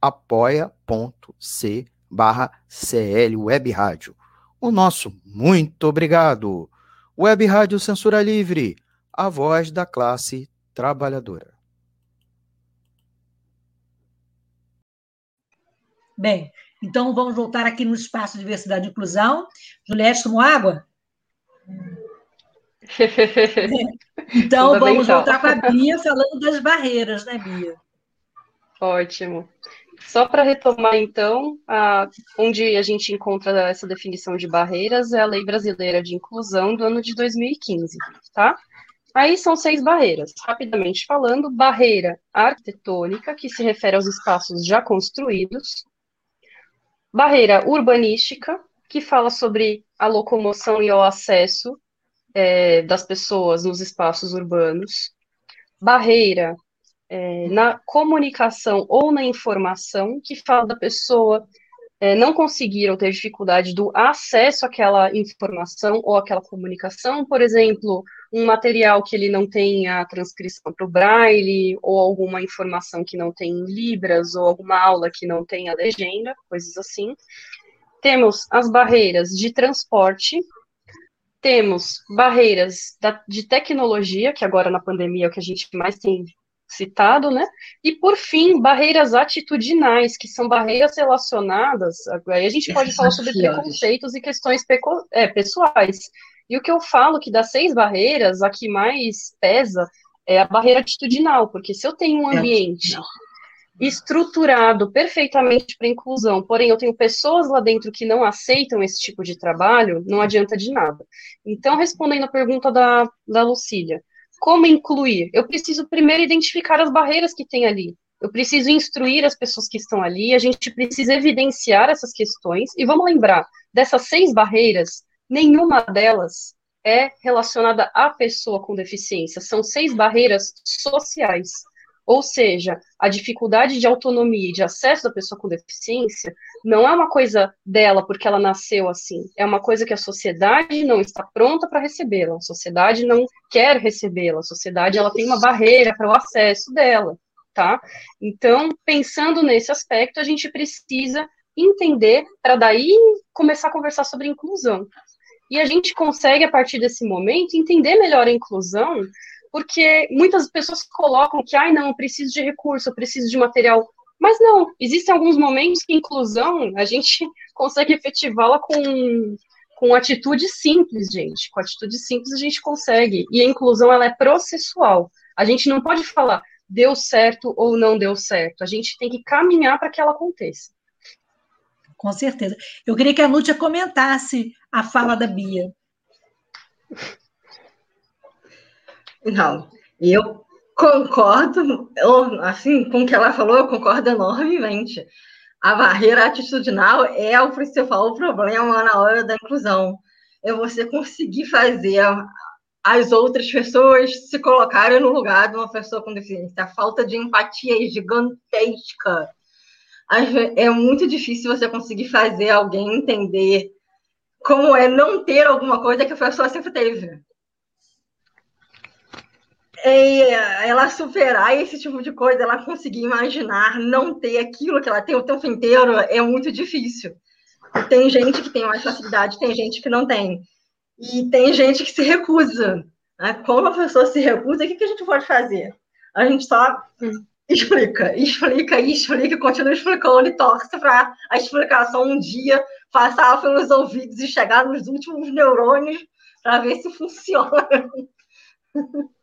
apoia.c barra CL Web Rádio. O nosso muito obrigado. Web Rádio Censura Livre, a voz da classe trabalhadora. Bem, então vamos voltar aqui no espaço Diversidade e Inclusão. Juliette, tomou água? então Tudo vamos bem, voltar então. com a Bia falando das barreiras, né, Bia? Ótimo. Só para retomar, então, a, onde a gente encontra essa definição de barreiras é a Lei Brasileira de Inclusão do ano de 2015, tá? Aí são seis barreiras. Rapidamente falando, barreira arquitetônica, que se refere aos espaços já construídos, Barreira urbanística, que fala sobre a locomoção e o acesso é, das pessoas nos espaços urbanos. Barreira é, na comunicação ou na informação, que fala da pessoa é, não conseguir ou ter dificuldade do acesso àquela informação ou àquela comunicação, por exemplo, um material que ele não tem a transcrição para o braille, ou alguma informação que não tem em libras, ou alguma aula que não tem a legenda, coisas assim. Temos as barreiras de transporte, temos barreiras da, de tecnologia, que agora na pandemia é o que a gente mais tem citado, né? E por fim, barreiras atitudinais, que são barreiras relacionadas. Aí a gente pode falar sobre preconceitos e questões é, pessoais. E o que eu falo que das seis barreiras, a que mais pesa é a barreira atitudinal, porque se eu tenho um é, ambiente estruturado perfeitamente para inclusão, porém eu tenho pessoas lá dentro que não aceitam esse tipo de trabalho, não adianta de nada. Então, respondendo a pergunta da, da Lucília, como incluir? Eu preciso primeiro identificar as barreiras que tem ali. Eu preciso instruir as pessoas que estão ali, a gente precisa evidenciar essas questões. E vamos lembrar, dessas seis barreiras, nenhuma delas é relacionada à pessoa com deficiência. São seis barreiras sociais. Ou seja, a dificuldade de autonomia e de acesso da pessoa com deficiência não é uma coisa dela porque ela nasceu assim, é uma coisa que a sociedade não está pronta para recebê-la, a sociedade não quer recebê-la, a sociedade ela tem uma barreira para o acesso dela, tá? Então, pensando nesse aspecto, a gente precisa entender para daí começar a conversar sobre inclusão. E a gente consegue, a partir desse momento, entender melhor a inclusão porque muitas pessoas colocam que, ai, não, preciso de recurso, preciso de material. Mas não, existem alguns momentos que inclusão a gente consegue efetivá-la com, com atitude simples, gente. Com atitude simples a gente consegue. E a inclusão ela é processual. A gente não pode falar deu certo ou não deu certo. A gente tem que caminhar para que ela aconteça. Com certeza. Eu queria que a Nútia comentasse a fala da Bia. Não, eu concordo, eu, assim, com o que ela falou, eu concordo enormemente. A barreira atitudinal é o principal problema na hora da inclusão. É você conseguir fazer as outras pessoas se colocarem no lugar de uma pessoa com deficiência. A falta de empatia é gigantesca. É muito difícil você conseguir fazer alguém entender como é não ter alguma coisa que a pessoa sempre teve ela superar esse tipo de coisa, ela conseguir imaginar não ter aquilo que ela tem o tempo inteiro, é muito difícil. Tem gente que tem mais facilidade, tem gente que não tem. E tem gente que se recusa. Né? Como a pessoa se recusa, o que, que a gente pode fazer? A gente só explica, explica explica, continua explicando e torce para a explicação um dia passar pelos ouvidos e chegar nos últimos neurônios para ver se funciona.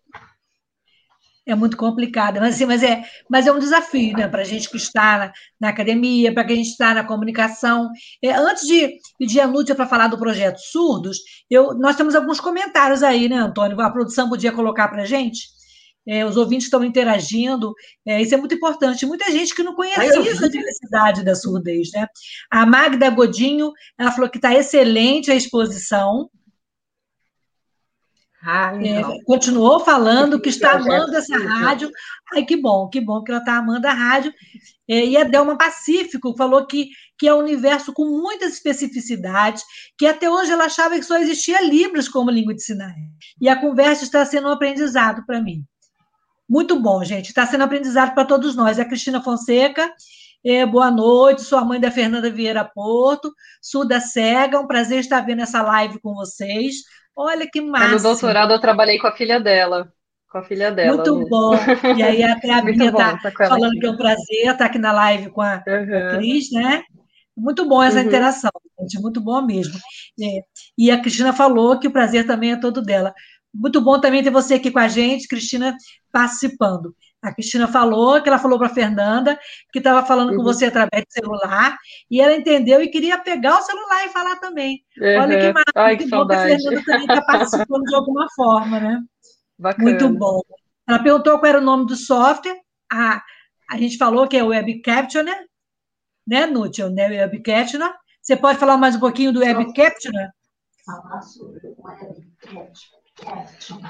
é muito complicada, mas, assim, mas, é, mas é um desafio né, para a gente que está na, na academia, para quem está na comunicação. É, antes de pedir a Nútia para falar do projeto Surdos, eu, nós temos alguns comentários aí, né, Antônio? A produção podia colocar para a gente? É, os ouvintes estão interagindo, é, isso é muito importante. Muita gente que não conhecia essa diversidade da surdez. Né? A Magda Godinho, ela falou que está excelente a exposição, ah, é, continuou falando que está amando essa rádio. Ai, que bom, que bom que ela está amando a rádio. É, e a Delma Pacífico falou que, que é um universo com muitas especificidades, que até hoje ela achava que só existia Libras como língua de sinais. E a conversa está sendo um aprendizado para mim. Muito bom, gente. Está sendo aprendizado para todos nós. A Cristina Fonseca, é, boa noite. Sou a mãe da Fernanda Vieira Porto, Suda Cega. Um prazer estar vendo essa live com vocês. Olha que massa. No doutorado eu trabalhei com a filha dela. Com a filha dela. Muito bom. E aí até a Bia está falando aqui. que é um prazer estar aqui na live com a, uhum. Cris, né? Muito bom essa uhum. interação, gente, muito bom mesmo. É. E a Cristina falou que o prazer também é todo dela. Muito bom também ter você aqui com a gente, Cristina, participando. A Cristina falou que ela falou para a Fernanda que estava falando uhum. com você através do celular e ela entendeu e queria pegar o celular e falar também. Uhum. Olha que maravilha, Ai, que, que bom que a Fernanda também está participando de alguma forma, né? Bacana. Muito bom. Ela perguntou qual era o nome do software. A, a gente falou que é o Web Captioner, né, Nútil? Né, Web Captioner. Você pode falar mais um pouquinho do Web Captioner? Falar sobre o Web Captioner.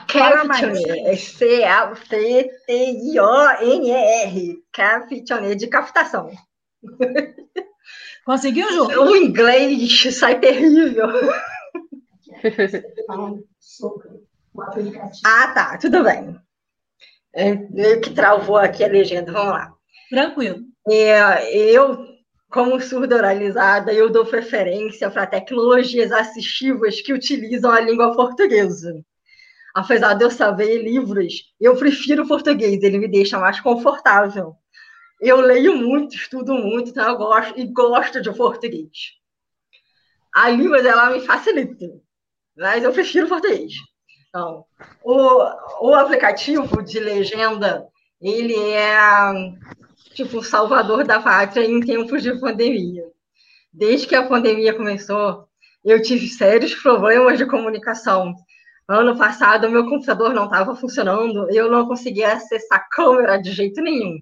Captioner, C-A-C-T-I-O-N-E-R, Captioner, de captação. Conseguiu, Ju? O inglês sai terrível. ah, tá, tudo bem. É, meio que travou aqui a legenda, vamos lá. Tranquilo. É, eu como surda oralizada, eu dou preferência para tecnologias assistivas que utilizam a língua portuguesa apesar de eu saber livros, eu prefiro o português, ele me deixa mais confortável. Eu leio muito, estudo muito, então eu gosto e gosto de português. A língua dela me facilita, mas eu prefiro português. Então, o, o aplicativo de legenda, ele é tipo o salvador da pátria em tempos de pandemia. Desde que a pandemia começou, eu tive sérios problemas de comunicação Ano passado, meu computador não estava funcionando, eu não conseguia acessar a câmera de jeito nenhum.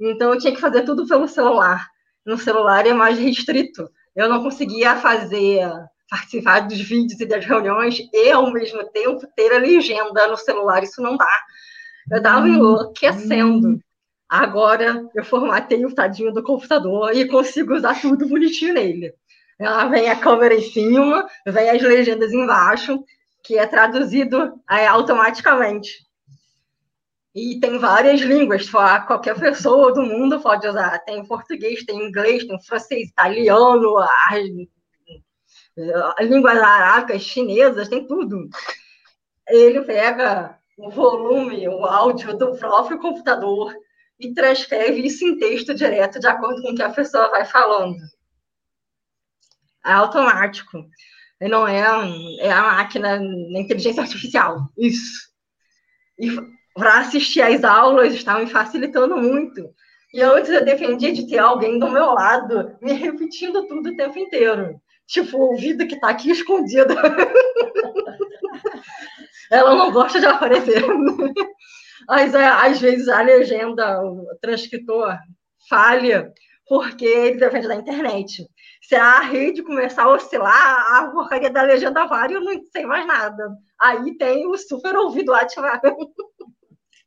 Então, eu tinha que fazer tudo pelo celular. No celular é mais restrito. Eu não conseguia fazer, participar dos vídeos e das reuniões e, ao mesmo tempo, ter a legenda no celular. Isso não dá. Eu estava enlouquecendo. Agora, eu formatei o tadinho do computador e consigo usar tudo bonitinho nele. Ela vem a câmera em cima, vem as legendas embaixo, que é traduzido é, automaticamente. E tem várias línguas, qualquer pessoa do mundo pode usar. Tem português, tem inglês, tem francês, italiano, as, as línguas arábicas, chinesas, tem tudo. Ele pega o volume, o áudio do próprio computador e transcreve isso em texto direto, de acordo com o que a pessoa vai falando. É automático. Não é, é a máquina, a inteligência artificial. Isso. E para assistir às aulas está me facilitando muito. E antes eu defendia de ter alguém do meu lado me repetindo tudo o tempo inteiro. Tipo, o ouvido que está aqui escondido. Ela não gosta de aparecer. Mas é, às vezes a legenda, o transcritor falha porque ele depende da internet. Se a rede começar a oscilar, a porcaria da legenda vale, eu não sei mais nada. Aí tem o super ouvido ativado.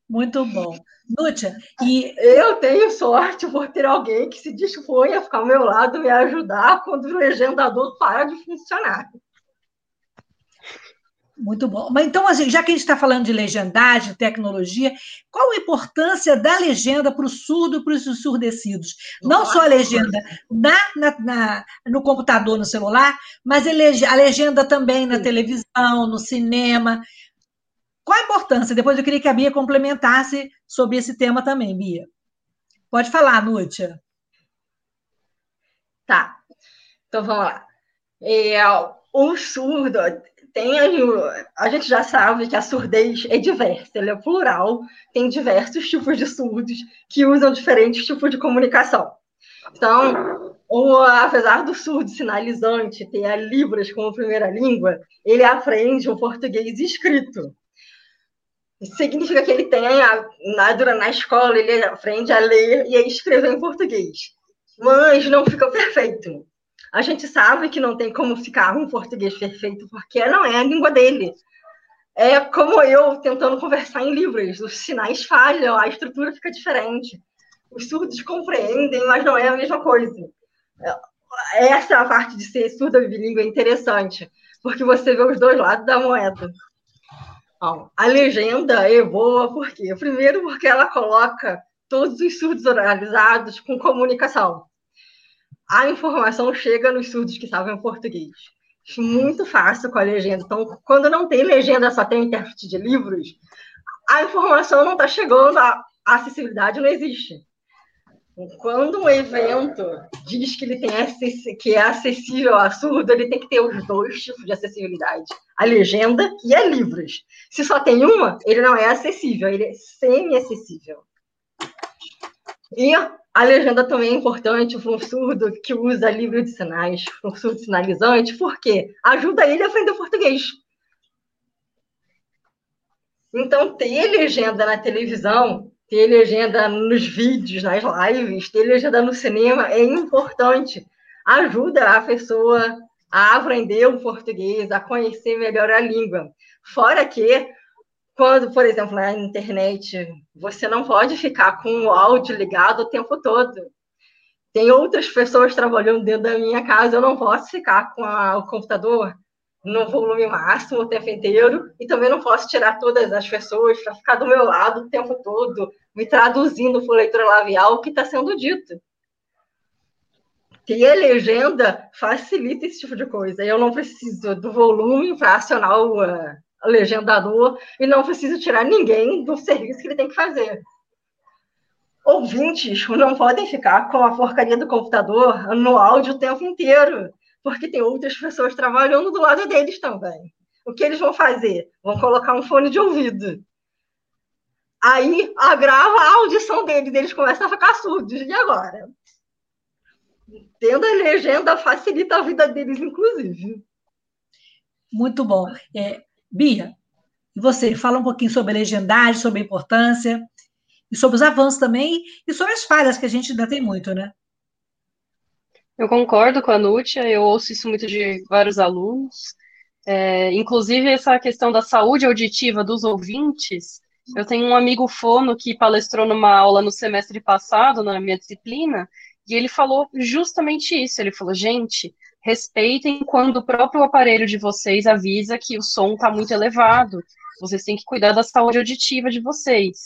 Muito bom. Nútia, e eu tenho sorte por ter alguém que se dispõe a ficar ao meu lado e me ajudar quando o legendador para de funcionar. Muito bom. Mas então, assim, já que a gente está falando de legendagem, tecnologia, qual a importância da legenda para o surdo e para os surdecidos? Não Nossa. só a legenda na, na, na, no computador, no celular, mas a legenda também na televisão, no cinema. Qual a importância? Depois eu queria que a Bia complementasse sobre esse tema também, Bia. Pode falar, Nútia. Tá. Então vamos lá. É, o surdo tem a gente já sabe que a surdez é diversa, ela é plural, tem diversos tipos de surdos que usam diferentes tipos de comunicação. Então, o, apesar do surdo sinalizante ter a Libras como primeira língua, ele aprende o português escrito significa que ele tem, a, na, durante na escola, ele aprende a ler e a escrever em português. Mas não fica perfeito. A gente sabe que não tem como ficar um português perfeito, porque não é a língua dele. É como eu tentando conversar em livros, os sinais falham, a estrutura fica diferente. Os surdos compreendem, mas não é a mesma coisa. Essa é parte de ser surda bilíngue é interessante, porque você vê os dois lados da moeda. Bom, a legenda é boa por quê? Primeiro, porque ela coloca todos os surdos oralizados com comunicação. A informação chega nos surdos que sabem português. Muito fácil com a legenda. Então, quando não tem legenda, só tem intérprete de livros, a informação não está chegando, a acessibilidade não existe. Quando um evento diz que ele tem que é acessível a surdo, ele tem que ter os dois tipos de acessibilidade: a legenda e a livros. Se só tem uma, ele não é acessível, ele é semi-acessível. E a legenda também é importante para um surdo que usa livro de sinais, para um surdo sinalizante, porque ajuda ele a aprender português. Então, ter legenda na televisão ter legenda nos vídeos, nas lives, ter legenda no cinema é importante. Ajuda a pessoa a aprender o português, a conhecer melhor a língua. Fora que, quando, por exemplo, na internet, você não pode ficar com o áudio ligado o tempo todo. Tem outras pessoas trabalhando dentro da minha casa, eu não posso ficar com a, o computador no volume máximo o tempo inteiro, e também não posso tirar todas as pessoas para ficar do meu lado o tempo todo, me traduzindo por leitura labial o que está sendo dito. Ter legenda facilita esse tipo de coisa. Eu não preciso do volume para acionar o legendador e não preciso tirar ninguém do serviço que ele tem que fazer. Ouvintes não podem ficar com a porcaria do computador no áudio o tempo inteiro porque tem outras pessoas trabalhando do lado deles também. O que eles vão fazer? Vão colocar um fone de ouvido. Aí agrava a audição deles, eles começam a ficar surdos. E agora? Tendo a legenda facilita a vida deles, inclusive. Muito bom. É, Bia, e você, fala um pouquinho sobre a legendagem, sobre a importância, e sobre os avanços também, e sobre as falhas, que a gente ainda tem muito, né? Eu concordo com a Nútia, eu ouço isso muito de vários alunos. É, inclusive, essa questão da saúde auditiva dos ouvintes. Eu tenho um amigo fono que palestrou numa aula no semestre passado, na minha disciplina, e ele falou justamente isso. Ele falou: gente, respeitem quando o próprio aparelho de vocês avisa que o som está muito elevado. Vocês têm que cuidar da saúde auditiva de vocês.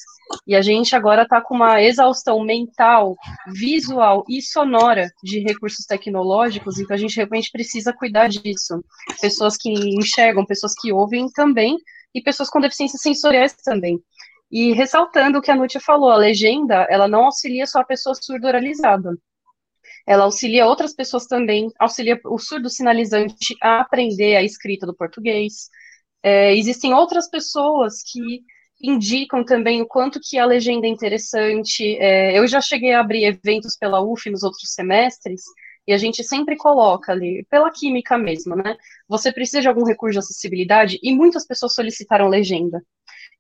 E a gente agora está com uma exaustão mental, visual e sonora de recursos tecnológicos, então a gente realmente precisa cuidar disso. Pessoas que enxergam, pessoas que ouvem também, e pessoas com deficiências sensoriais também. E ressaltando o que a Nútia falou, a legenda, ela não auxilia só a pessoa surdo-oralizada. Ela auxilia outras pessoas também, auxilia o surdo sinalizante a aprender a escrita do português. É, existem outras pessoas que indicam também o quanto que a legenda é interessante. É, eu já cheguei a abrir eventos pela UF nos outros semestres, e a gente sempre coloca ali, pela química mesmo, né? Você precisa de algum recurso de acessibilidade, e muitas pessoas solicitaram legenda.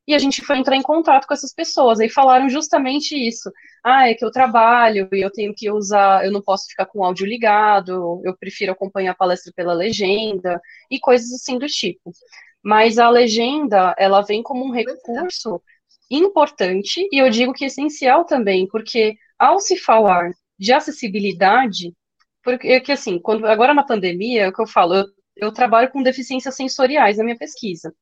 E a gente foi entrar em contato com essas pessoas, e falaram justamente isso. Ah, é que eu trabalho e eu tenho que usar, eu não posso ficar com o áudio ligado, eu prefiro acompanhar a palestra pela legenda, e coisas assim do tipo mas a legenda, ela vem como um recurso importante, e eu digo que essencial também, porque ao se falar de acessibilidade, porque que assim, quando, agora na pandemia, é o que eu falo, eu, eu trabalho com deficiências sensoriais na minha pesquisa.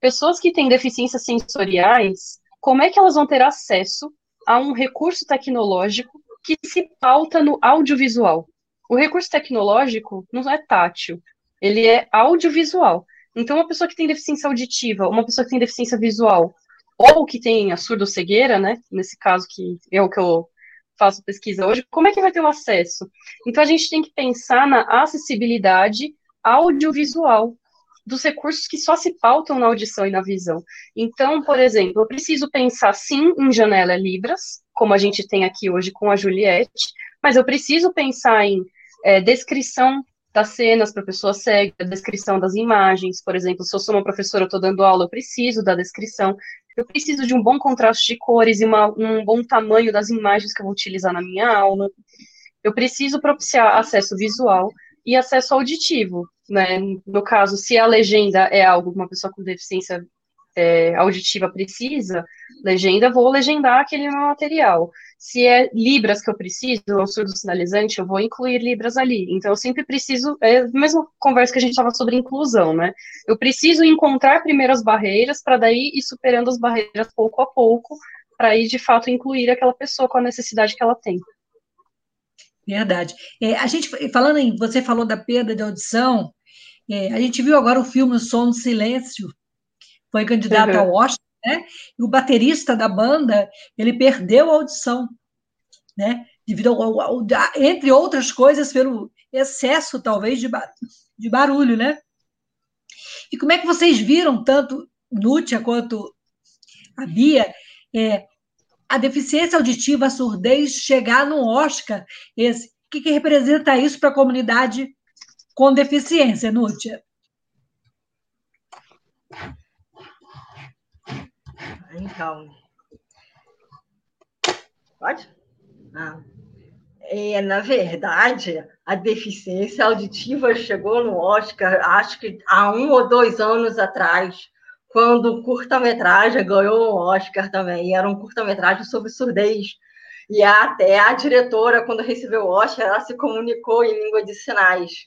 Pessoas que têm deficiências sensoriais, como é que elas vão ter acesso a um recurso tecnológico que se pauta no audiovisual? O recurso tecnológico não é tátil, ele é audiovisual. Então, uma pessoa que tem deficiência auditiva, uma pessoa que tem deficiência visual, ou que tem a surdo-cegueira, né, nesse caso que é o que eu faço pesquisa hoje, como é que vai ter o acesso? Então, a gente tem que pensar na acessibilidade audiovisual dos recursos que só se pautam na audição e na visão. Então, por exemplo, eu preciso pensar sim em janela Libras, como a gente tem aqui hoje com a Juliette, mas eu preciso pensar em é, descrição das cenas para a pessoa cega, descrição das imagens, por exemplo, se eu sou uma professora, eu estou dando aula, eu preciso da descrição, eu preciso de um bom contraste de cores e uma, um bom tamanho das imagens que eu vou utilizar na minha aula, eu preciso propiciar acesso visual e acesso auditivo, né, no caso, se a legenda é algo que uma pessoa com deficiência é, auditiva precisa, legenda, vou legendar aquele material. Se é Libras que eu preciso, ou surdo sinalizante, eu vou incluir Libras ali. Então, eu sempre preciso, é a mesma conversa que a gente estava sobre inclusão, né? Eu preciso encontrar primeiro as barreiras, para daí ir superando as barreiras pouco a pouco, para ir, de fato, incluir aquela pessoa com a necessidade que ela tem. Verdade. É, a gente, falando em, você falou da perda de audição, é, a gente viu agora o filme O Som do Silêncio, foi candidato uhum. ao Oscar, né? E o baterista da banda, ele perdeu a audição, né? Devido ao, ao, entre outras coisas, pelo excesso, talvez, de, bar, de barulho, né? E como é que vocês viram, tanto Nútia quanto a Bia, é, a deficiência auditiva, a surdez, chegar no Oscar? Esse, o que, que representa isso para a comunidade com deficiência, Nútia? Então. Pode? Ah. É, na verdade, a deficiência auditiva chegou no Oscar, acho que há um ou dois anos atrás, quando o curta-metragem ganhou o Oscar também. E era um curta-metragem sobre surdez. E até a diretora, quando recebeu o Oscar, ela se comunicou em língua de sinais.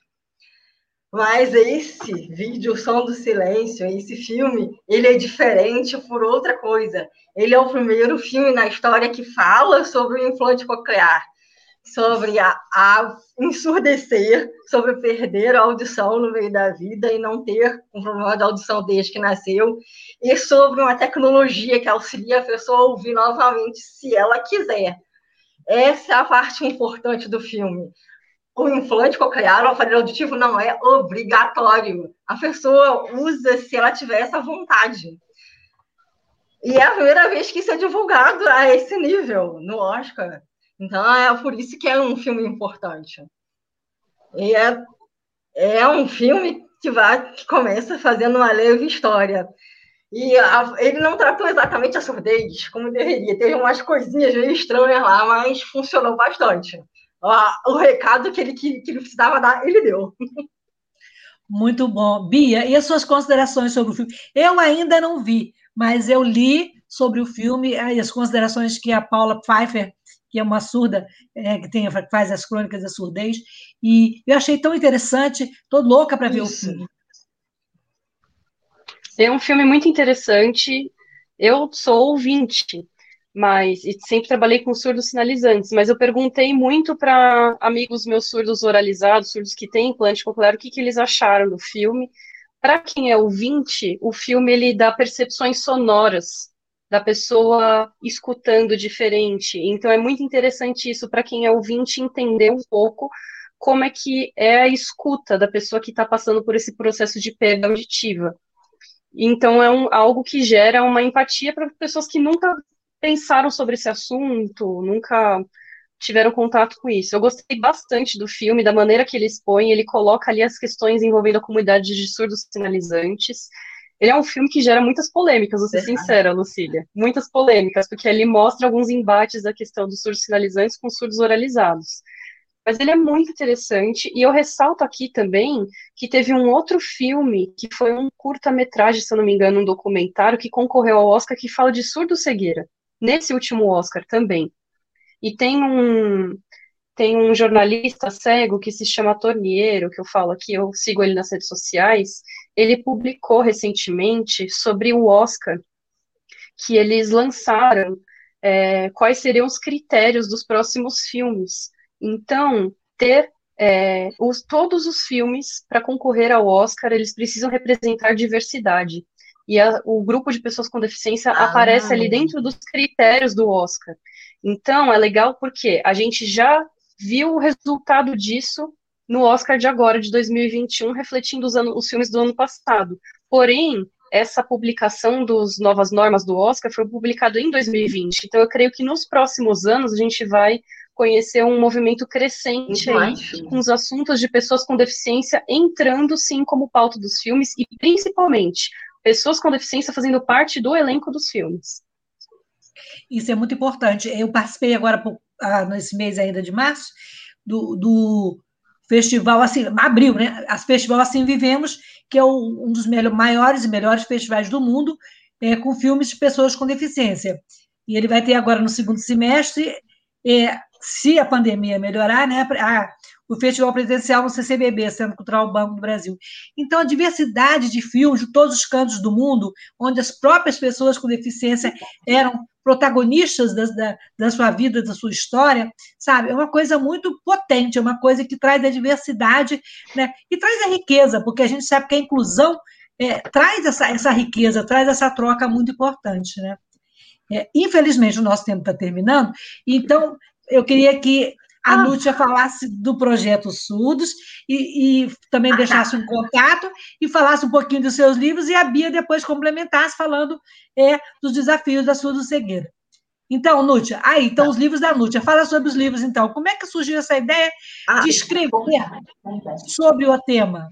Mas esse vídeo, O Som do Silêncio, esse filme, ele é diferente por outra coisa. Ele é o primeiro filme na história que fala sobre o implante coclear, sobre a, a ensurdecer, sobre perder a audição no meio da vida e não ter um problema de audição desde que nasceu, e sobre uma tecnologia que auxilia a pessoa a ouvir novamente se ela quiser. Essa é a parte importante do filme o implante coclear, o aparelho auditivo não é obrigatório. A pessoa usa se ela tiver essa vontade. E é a primeira vez que isso é divulgado a esse nível no Oscar. Então é por isso que é um filme importante. E é, é um filme que vai que começa fazendo uma leve história. E a, ele não tratou exatamente a surdez como deveria. Teve umas coisinhas meio estranhas lá, mas funcionou bastante. O, o recado que ele, que, que ele precisava dar, ele deu. Muito bom. Bia, e as suas considerações sobre o filme? Eu ainda não vi, mas eu li sobre o filme e as considerações que a Paula Pfeiffer, que é uma surda, é, que tem, faz as crônicas da surdez, e eu achei tão interessante, estou louca para ver o filme. É um filme muito interessante. Eu sou ouvinte, mas e sempre trabalhei com surdos sinalizantes, mas eu perguntei muito para amigos meus surdos oralizados, surdos que têm implante coclear, o que, que eles acharam do filme. Para quem é ouvinte, o filme ele dá percepções sonoras da pessoa escutando diferente. Então é muito interessante isso para quem é ouvinte entender um pouco como é que é a escuta da pessoa que está passando por esse processo de perda auditiva. Então é um, algo que gera uma empatia para pessoas que nunca pensaram sobre esse assunto, nunca tiveram contato com isso. Eu gostei bastante do filme, da maneira que ele expõe, ele coloca ali as questões envolvendo a comunidade de surdos sinalizantes. Ele é um filme que gera muitas polêmicas, vou ser Verdade. sincera, Lucília. Muitas polêmicas, porque ele mostra alguns embates da questão dos surdos sinalizantes com surdos oralizados. Mas ele é muito interessante, e eu ressalto aqui também que teve um outro filme, que foi um curta-metragem, se eu não me engano, um documentário, que concorreu ao Oscar, que fala de surdo-cegueira nesse último Oscar também. E tem um tem um jornalista cego que se chama Torniero, que eu falo aqui, eu sigo ele nas redes sociais. Ele publicou recentemente sobre o Oscar, que eles lançaram é, quais seriam os critérios dos próximos filmes. Então, ter é, os, todos os filmes para concorrer ao Oscar, eles precisam representar diversidade e a, o grupo de pessoas com deficiência ah, aparece ali dentro dos critérios do Oscar. Então, é legal porque a gente já viu o resultado disso no Oscar de agora, de 2021, refletindo os, anos, os filmes do ano passado. Porém, essa publicação dos novas normas do Oscar foi publicado em 2020. Então, eu creio que nos próximos anos a gente vai conhecer um movimento crescente aí, com os assuntos de pessoas com deficiência entrando sim como pauta dos filmes e principalmente pessoas com deficiência fazendo parte do elenco dos filmes. Isso é muito importante. Eu participei agora, ah, nesse mês ainda de março, do, do festival, assim, abril, né? As festival Assim Vivemos, que é um dos maiores e melhores festivais do mundo, é, com filmes de pessoas com deficiência. E ele vai ter agora no segundo semestre, é, se a pandemia melhorar, né? A, o Festival Presidencial no CCBB, Centro Cultural Banco do Brasil. Então, a diversidade de filmes de todos os cantos do mundo, onde as próprias pessoas com deficiência eram protagonistas da, da, da, sua vida, da sua história, sabe? É uma coisa muito potente, é uma coisa que traz a diversidade, né? E traz a riqueza, porque a gente sabe que a inclusão é, traz essa, essa riqueza, traz essa troca muito importante, né? É, infelizmente, o nosso tempo está terminando, então eu queria que a ah. Nútia falasse do projeto Surdos e, e também ah, tá. deixasse tá. um contato e falasse um pouquinho dos seus livros e a Bia depois complementasse falando é, dos desafios da surdo-cegueira. Então, Nútia, aí estão tá. os livros da Nútia. Fala sobre os livros, então. Como é que surgiu essa ideia ah, de escrever sobre o tema?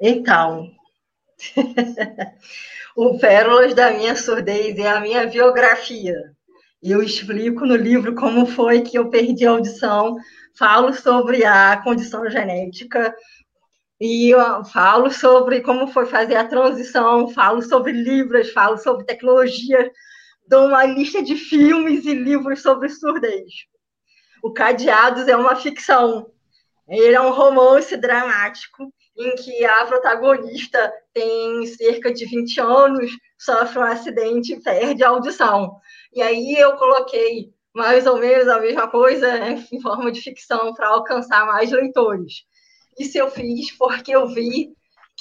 Então, o Pérolas da Minha Surdez é a minha biografia eu explico no livro como foi que eu perdi a audição, falo sobre a condição genética e falo sobre como foi fazer a transição, falo sobre livros, falo sobre tecnologia, dou uma lista de filmes e livros sobre surdez. O Cadeados é uma ficção. Ele é um romance dramático em que a protagonista tem cerca de 20 anos, sofre um acidente e perde a audição. E aí eu coloquei mais ou menos a mesma coisa né, em forma de ficção para alcançar mais leitores. Isso eu fiz porque eu vi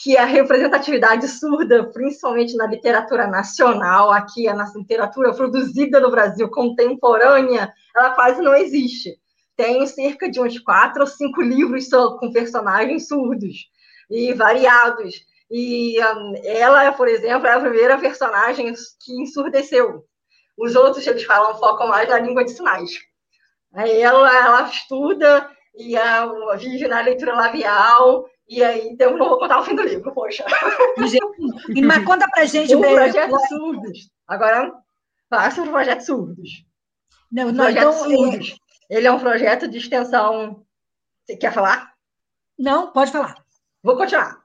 que a representatividade surda, principalmente na literatura nacional, aqui na literatura produzida no Brasil contemporânea, ela quase não existe. Tenho cerca de uns quatro ou cinco livros com personagens surdos e variados. E um, ela, por exemplo, é a primeira personagem que ensurdeceu. Os outros, eles falam, focam mais na língua de sinais. Aí ela, ela estuda e a, vive na leitura labial, e aí então, não vou contar o fim do livro, poxa. Mas conta pra gente. O projeto Surdos. Agora, passa o projeto Surdos. Não, não, projeto então, Surdos. É... Ele é um projeto de extensão. Você quer falar? Não, pode falar. Vou continuar.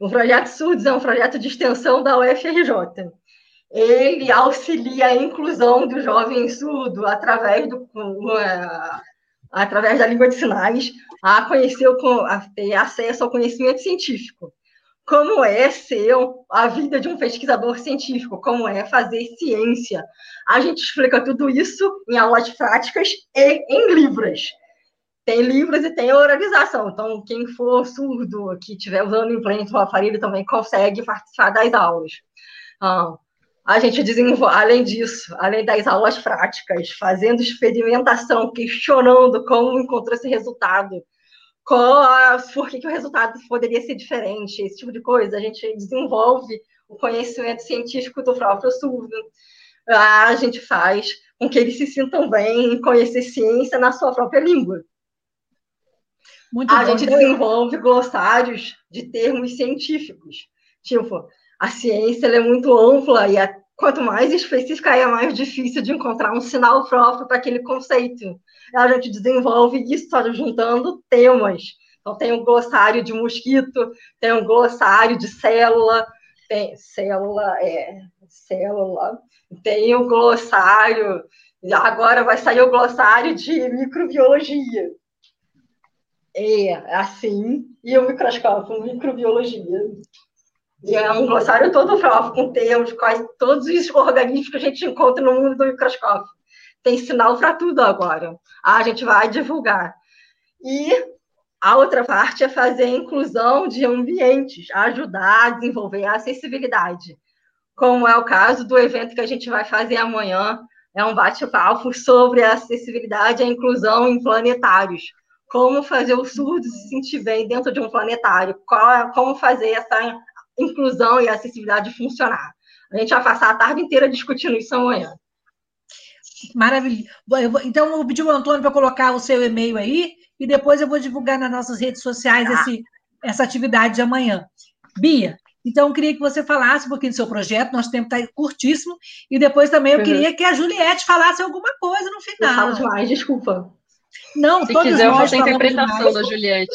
O projeto Surdos é um projeto de extensão da UFRJ. Ele auxilia a inclusão do jovem surdo através do, através da língua de sinais, a conhecer, a ter acesso ao conhecimento científico. Como é ser a vida de um pesquisador científico, como é fazer ciência. A gente explica tudo isso em aulas práticas e em livros. Tem livros e tem oralização. Então, quem for surdo, que estiver usando implante ou aparelho, também consegue participar das aulas. Ah, a gente desenvolve, além disso, além das aulas práticas, fazendo experimentação, questionando como encontrou esse resultado, qual, por que, que o resultado poderia ser diferente, esse tipo de coisa. A gente desenvolve o conhecimento científico do próprio surdo. A gente faz com que eles se sintam bem em conhecer ciência na sua própria língua. Muito a bom. gente desenvolve glossários de termos científicos. Tipo, a ciência é muito ampla e a, quanto mais específica é, mais difícil de encontrar um sinal próprio para aquele conceito. A gente desenvolve isso juntando temas. Então, tem um glossário de mosquito, tem um glossário de célula, tem célula, é, célula, tem um glossário, agora vai sair o glossário de microbiologia. É, assim, e o microscópio, microbiologia. E é um glossário todo próprio, com termos, quase todos os organismos que a gente encontra no mundo do microscópio. Tem sinal para tudo agora. Ah, a gente vai divulgar. E a outra parte é fazer a inclusão de ambientes, ajudar a desenvolver a acessibilidade. Como é o caso do evento que a gente vai fazer amanhã, é um bate-papo sobre a acessibilidade e a inclusão em planetários. Como fazer o surdo se sentir bem dentro de um planetário, é, como fazer essa inclusão e acessibilidade funcionar. A gente vai passar a tarde inteira discutindo isso amanhã. Maravilha. Então, eu vou pedir ao Antônio para colocar o seu e-mail aí e depois eu vou divulgar nas nossas redes sociais ah. esse, essa atividade de amanhã. Bia, então eu queria que você falasse um pouquinho do seu projeto, nosso tempo está curtíssimo, e depois também eu uhum. queria que a Juliette falasse alguma coisa no final. Eu falo demais, desculpa. Não, Se quiser, eu faço a interpretação da Juliette.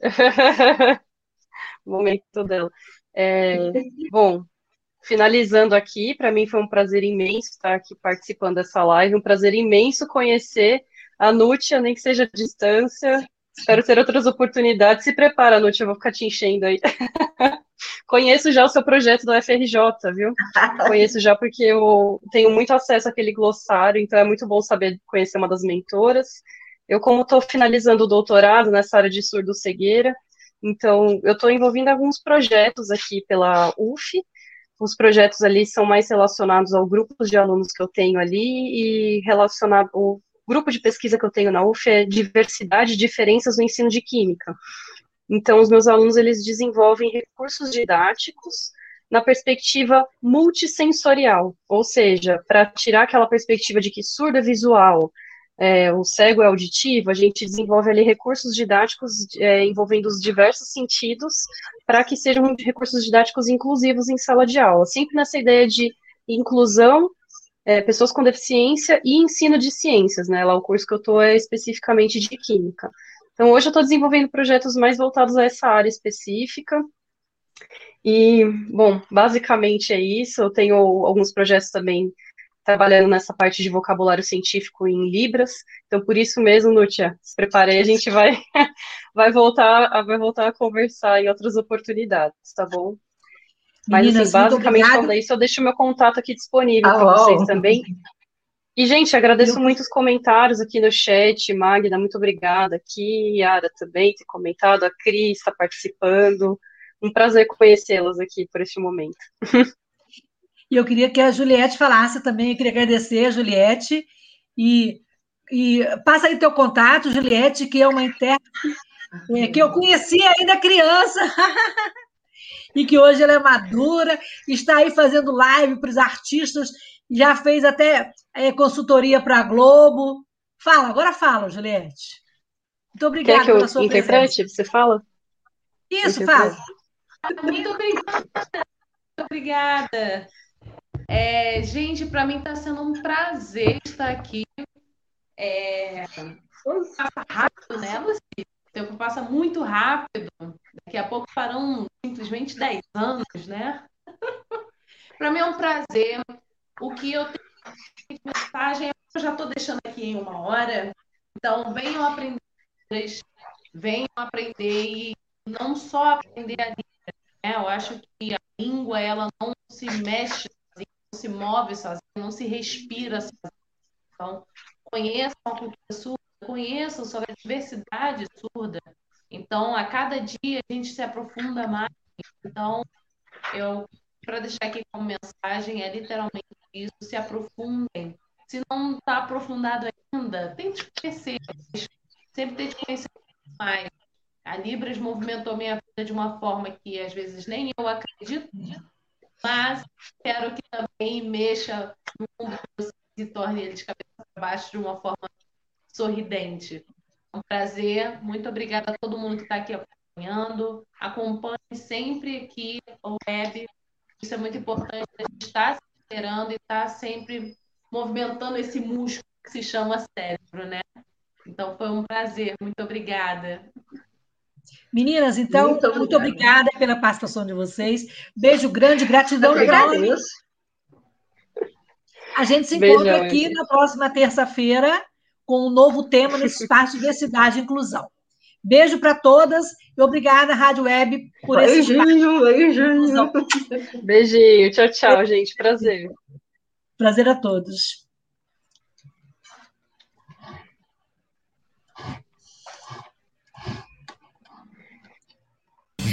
momento dela. É, bom, finalizando aqui, para mim foi um prazer imenso estar aqui participando dessa live, um prazer imenso conhecer a Nútia, nem que seja à distância. Espero ter outras oportunidades. Se prepara, Nútia, eu vou ficar te enchendo aí. Conheço já o seu projeto do FRJ, viu? Conheço já porque eu tenho muito acesso àquele glossário, então é muito bom saber conhecer uma das mentoras. Eu, como estou finalizando o doutorado nessa área de surdo-cegueira, então, eu estou envolvendo alguns projetos aqui pela UF. Os projetos ali são mais relacionados ao grupo de alunos que eu tenho ali e relacionado o grupo de pesquisa que eu tenho na UF é diversidade e diferenças no ensino de química. Então, os meus alunos eles desenvolvem recursos didáticos na perspectiva multissensorial, ou seja, para tirar aquela perspectiva de que surdo é visual, é, o cego é auditivo, a gente desenvolve ali recursos didáticos é, envolvendo os diversos sentidos para que sejam recursos didáticos inclusivos em sala de aula, sempre nessa ideia de inclusão, é, pessoas com deficiência e ensino de ciências, né? Lá o curso que eu estou é especificamente de química. Então hoje eu estou desenvolvendo projetos mais voltados a essa área específica. E, bom, basicamente é isso. Eu tenho alguns projetos também trabalhando nessa parte de vocabulário científico em Libras. Então, por isso mesmo, Nútia, se preparei, a gente vai, vai, voltar, vai voltar a conversar em outras oportunidades, tá bom? Mas, Meninas, assim, basicamente, falando isso, eu deixo meu contato aqui disponível ah, para vocês também. E, gente, agradeço eu... muito os comentários aqui no chat. Magda, muito obrigada aqui. Yara também ter comentado. A Cris está participando. Um prazer conhecê-las aqui por este momento. E eu queria que a Juliette falasse também, eu queria agradecer a Juliette. E, e passa aí teu contato, Juliette, que é uma intérprete é, que eu conheci ainda criança. e que hoje ela é madura, está aí fazendo live para os artistas, já fez até é, consultoria para a Globo. Fala, agora fala, Juliette. Muito obrigada Quer que eu pela sua interprete? presença. Você fala? Isso, Interprete. Muito fala. obrigada. Muito obrigada. É, gente, para mim está sendo um prazer estar aqui. É, passa rápido, né, Luci? O tempo passa muito rápido. Daqui a pouco farão simplesmente 10 anos, né? Para mim é um prazer. O que eu tenho de mensagem, eu já estou deixando aqui em uma hora. Então, venham aprender, venham aprender e não só aprender a língua, né? Eu acho que a língua, ela não se mexe se move sozinha, não se respira sozinha. Então, conheçam a cultura surda, conheçam sobre a diversidade surda. Então, a cada dia a gente se aprofunda mais. Então, eu para deixar aqui como mensagem é literalmente isso, se aprofundem. Se não está aprofundado ainda, tente conhecer, sempre tente conhecer mais. A Libras movimentou minha vida de uma forma que às vezes nem eu acredito, mas espero que também mexa no mundo e torne ele de cabeça para baixo de uma forma sorridente. É um prazer, muito obrigada a todo mundo que está aqui acompanhando. Acompanhe sempre aqui o web, isso é muito importante, a gente está se esperando e está sempre movimentando esse músculo que se chama cérebro, né? Então foi um prazer, muito obrigada. Meninas, então, Muito muito obrigada. obrigada pela participação de vocês. Beijo grande, gratidão enorme. A gente se Beijão, encontra aqui Ingrid. na próxima terça-feira com um novo tema nesse espaço de diversidade e inclusão. Beijo para todas e obrigada, Rádio Web, por esse. Beijinho, beijinho. Beijinho, tchau, tchau, gente. Prazer. Prazer a todos.